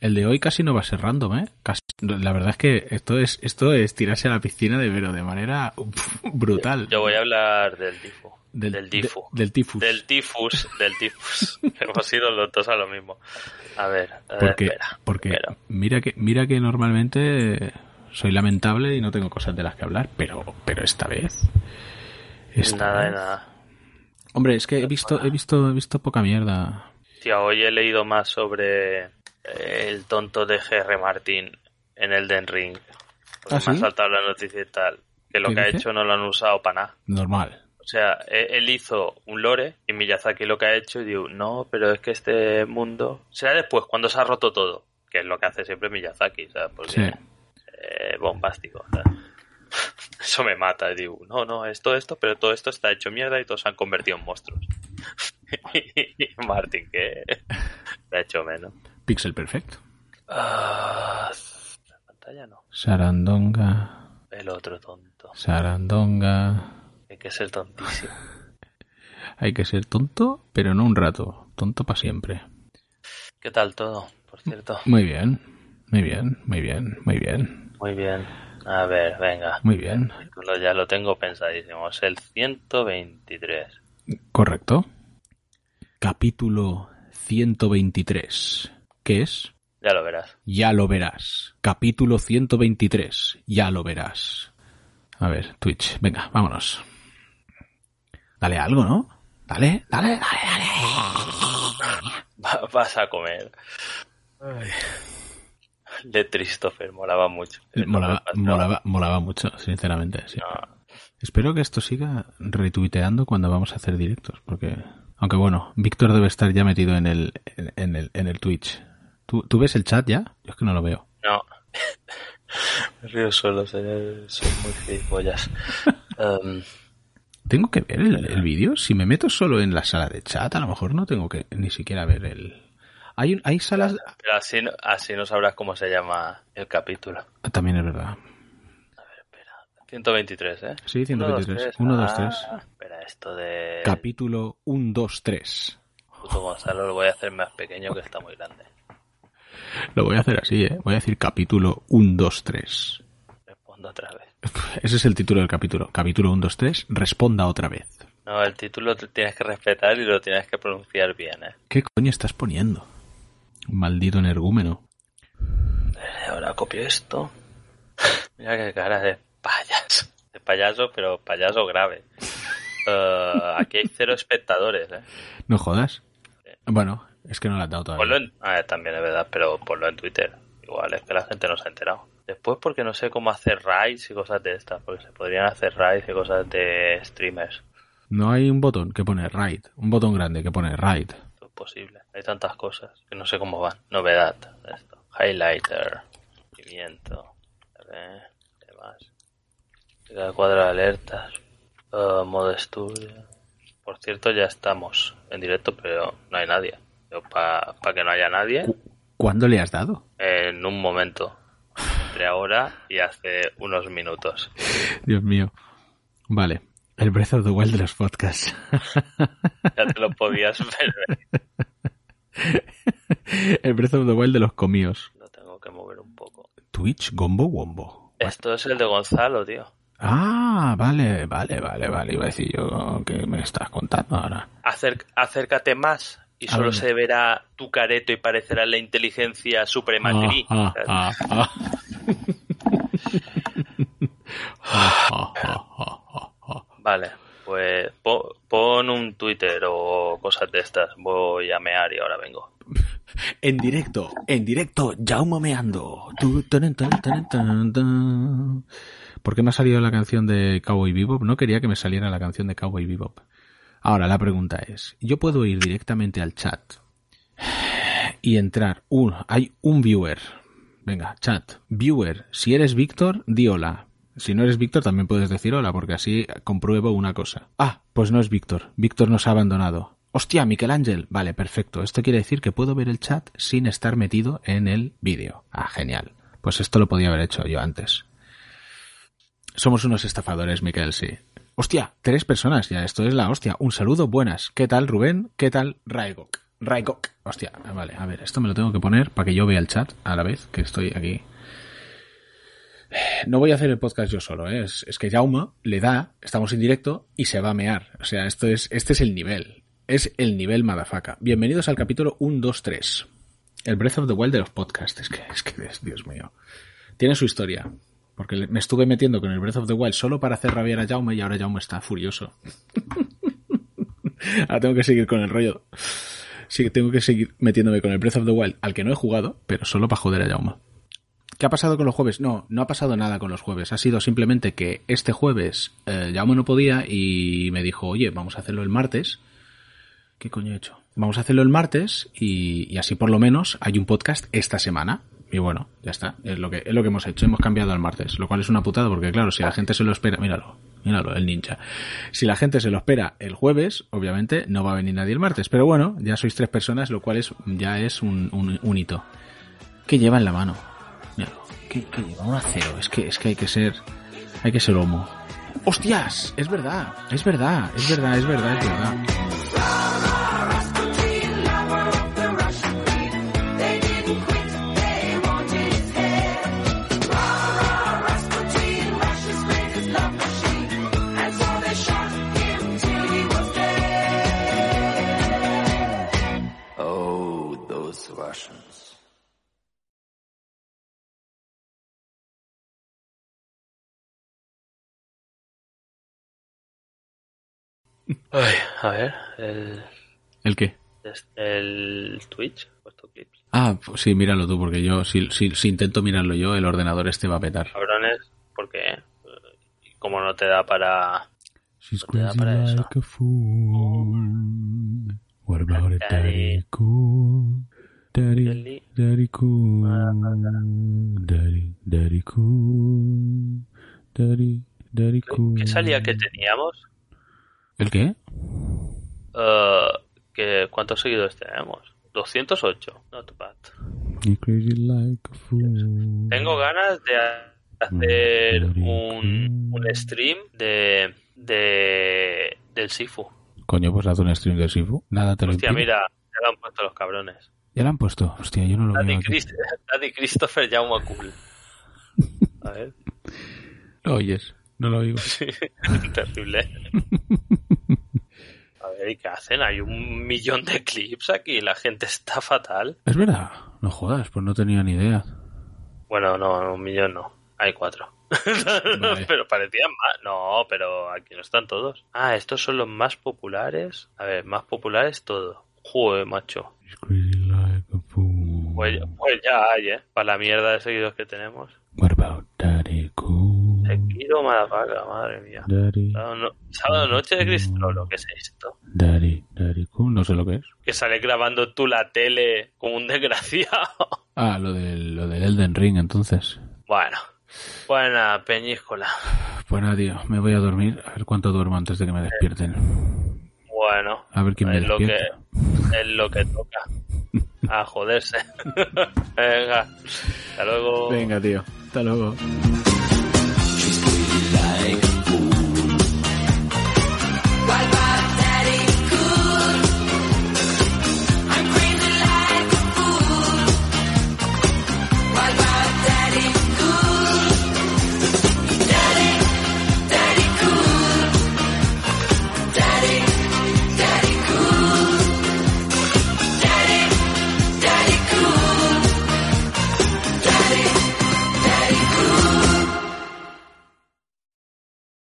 el de hoy casi no va a ser random, ¿eh? Casi- la verdad es que esto es esto es tirarse a la piscina de Vero de manera uf, (laughs) brutal. Yo voy a hablar del Difu. Del, del, Difu. de- del tifus. Del tifus, del tifus. (laughs) Hemos ido los dos a lo mismo. A ver, eh, porque espera. porque Pero, mira que mira que normalmente soy lamentable y no tengo cosas de las que hablar, pero pero esta vez esta nada de vez- nada. Hombre, es que he visto he visto he visto poca mierda. Tío, hoy he leído más sobre el tonto de GR Martin en el Den Ring. Porque ¿Ah, me ha sí? saltado la noticia y tal. Que lo ¿Qué que ha dice? hecho no lo han usado para nada. Normal. O sea, e- él hizo un lore y Miyazaki lo que ha hecho y digo, no, pero es que este mundo será después, cuando se ha roto todo, que es lo que hace siempre Miyazaki, ¿sabes? Porque Sí. eh, bombástico. sea. (laughs) Eso me mata, digo, no, no, esto, esto, pero todo esto está hecho mierda y todos se han convertido en monstruos. (laughs) y Martin, que (laughs) se ha hecho menos. Pixel perfecto. Ah, la pantalla no. Sarandonga, El otro tonto. sarandonga. Hay que ser tontísimo. (laughs) Hay que ser tonto, pero no un rato. Tonto para siempre. ¿Qué tal todo, por cierto? Muy bien, muy bien, muy bien, muy bien, Muy bien. A ver, venga. muy bien. El ya lo tengo pensadísimo. Es el 123. Correcto. Capítulo 123. ¿Qué es? Ya lo verás. Ya lo verás. Capítulo 123. Ya lo verás. A ver, Twitch. Venga, vámonos. Dale algo, ¿no? Dale, dale, dale, dale. Va- vas a comer. De Christopher, molaba mucho. Molaba, molaba, molaba mucho, sinceramente. sí. Espero que esto siga retuiteando cuando vamos a hacer directos, porque... Aunque bueno, Víctor debe estar ya metido en el, en, en el, en el Twitch. ¿Tú, ¿Tú ves el chat ya? Yo es que no lo veo. No. (laughs) Me río solo, soy, soy muy gilipollas. (laughs) Em, ¿Tengo que ver el, el vídeo? Si me meto solo en la sala de chat, a lo mejor no tengo que ni siquiera ver el... Hay, un- hay salas... pero así, no- así no sabrás cómo se llama el capítulo. También es verdad. 123, ¿eh? Sí, 123. Uno, 1, dos, 2, tres. 3. Ah, espera, esto de... Capítulo 1, 2, 3. Puto Gonzalo lo voy a hacer más pequeño que está muy grande. Lo voy a hacer así, ¿eh? Voy a decir capítulo 1, 2, 3. Respondo otra vez. (laughs) Ese es el título del capítulo. Capítulo 1, 2, 3. Responda otra vez. No, el título te tienes que respetar y lo tienes que pronunciar bien, ¿eh? ¿Qué coño estás poniendo? Maldito energúmeno. Eh, Ahora copio esto. (laughs) Mira qué cara de payaso. De payaso, pero payaso grave. (laughs) Eh, aquí hay cero espectadores, ¿eh? ¿No jodas? Bueno, es que no le has dado todavía. en... Ah, también es verdad, pero ponlo en Twitter. Igual es que la gente no se ha enterado. Después porque no sé cómo hacer raids y cosas de estas, porque se podrían hacer raids y cosas de streamers. No hay un botón que pone right. Un botón grande que pone. Esto es posible. Hay tantas cosas que no sé cómo van. Novedad. Esto. Highlighter. Pimiento. A ver, ¿Qué más? El cuadro de alertas. eh, modo estudio. Por cierto, ya estamos en directo, pero no hay nadie. Para que no haya nadie, Cu- ¿Cuándo le has dado? en un momento. Entre ahora y hace unos minutos. Dios mío. Vale. El Breath of the Wild de los podcasts. (laughs) Ya te lo podías ver. El Breath of the Wild de los comíos. Lo tengo que mover un poco. Twitch Gombo Wombo. Esto es el de Gonzalo, tío. Ah, vale, vale, vale, vale. Iba a decir yo que me estás contando ahora. Acércate más y ¿A solo se verá tu careto y parecerá la inteligencia suprema en mí. Ah, ah, ah. (laughs) Vale, pues po- pon un Twitter o cosas de estas. Voy a mear y ahora vengo. En directo, en directo, meando. Tan, tan, tan. ¿Por qué me ha salido la canción de Cowboy Bebop? No quería que me saliera la canción de Cowboy Bebop. Ahora, la pregunta es, yo puedo ir directamente al chat y entrar. Un, hay un viewer. Venga, chat. Viewer, si eres Víctor, di hola. Si no eres Víctor, también puedes decir hola, porque así compruebo una cosa. Ah, pues no es Víctor. Víctor nos ha abandonado. Hostia, Miquel Ángel. Vale, perfecto. Esto quiere decir que puedo ver el chat sin estar metido en el vídeo. Ah, genial. Pues esto lo podía haber hecho yo antes. Somos unos estafadores, Miquel, sí. Hostia, tres personas ya, esto es la hostia. Un saludo, buenas. ¿Qué tal, Rubén? ¿Qué tal, Raigok? Raigok. Hostia, vale, a ver, esto me lo tengo que poner para que yo vea el chat a la vez que estoy aquí. No voy a hacer el podcast yo solo, ¿eh? es, que Jaume le da, estamos en directo y se va a mear. O sea, esto es, este es el nivel. Es el nivel madafaca. Bienvenidos al capítulo 1, 2, 3. El Breath of the Wild de los podcasts. Es que, es que, Dios mío. Tiene su historia. Porque me estuve metiendo con el Breath of the Wild solo para hacer rabiar a Jaume y ahora Jaume está furioso. (laughs) ahora tengo que seguir con el rollo. Sí que tengo que seguir metiéndome con el Breath of the Wild, al que no he jugado, pero solo para joder a Jaume. ¿Qué ha pasado con los jueves? No, no ha pasado nada con los jueves. Ha sido simplemente que este jueves eh, Jaume no podía y me dijo, oye, vamos a hacerlo el martes. ¿Qué coño he hecho? Vamos a hacerlo el martes y, y así por lo menos hay un podcast esta semana. Y bueno, ya está. Es lo que, es lo que hemos hecho. Hemos cambiado al martes. Lo cual es una putada porque claro, si la gente se lo espera, míralo, míralo, el ninja. Si la gente se lo espera el jueves, obviamente no va a venir nadie el martes. Pero bueno, ya sois tres personas, lo cual es, ya es un, un, un hito. ¿Qué lleva en la mano? Míralo. ¿Qué, lleva? Un acero. Es que, es que hay que ser, hay que ser homo. ¡Hostias! Es verdad, es verdad, es verdad, es verdad, es verdad. Ay, a ver, el, ¿El qué? el Twitch, puesto clips. Ah, pues sí, míralo tú, porque yo, si, si, si intento mirarlo yo, el ordenador este va a petar. Cabrones, ¿por qué? Y Como no te da para... She's te da para eso. a fool. What about it, Daddy? cool? Daddy, Daddy. daddy cool. Daddy, daddy cool. Daddy, daddy cool. ¿Qué salía que teníamos? ¿El qué? Eh, que ¿Cuántos seguidores tenemos? 208. Not bad. Crazy like a fool. Tengo ganas de hacer un, un stream de, de del Sifu. Coño, pues haz un stream de Sifu. Nada te lo Hostia, impide. mira, ya lo han puesto los cabrones. Ya lo han puesto. Hostia, yo no lo veo Daddy, aquí. Chris- (laughs) Daddy Christopher Jaume Cool. (laughs) A ver. Lo oyes. No lo oigo. (laughs) Sí, (laughs) terrible. (laughs) A ver, ¿y qué hacen? Hay un millón de clips aquí, la gente está fatal. Es verdad. No jodas, pues no tenía ni idea. Bueno, no, un millón no. Hay cuatro. Vale. pero parecían más. No, pero aquí no están todos. Ah, estos son los más populares. A ver, más populares todo. Joder, macho. Pues, pues ya hay, ¿eh? Para la mierda de seguidores que tenemos. What about daddy? Sekiro, madafaga, madre mía. Daddy, Sábado, no- sábado noche de Cristrolo, ¿qué es esto? daddy, daddy cool. No sé lo que es. Que sale grabando tú la tele como un desgraciado. (laughs) Ah, lo del, lo del Elden Ring, entonces. Bueno, buena peñíscola. Pues nada, tío, me voy a dormir. A ver cuánto duermo antes de que me despierten. Bueno, A ver quién me es lo que despierta. es lo que toca. (laughs) A joderse. (laughs) Venga, hasta luego. Venga, tío. Hasta luego. like?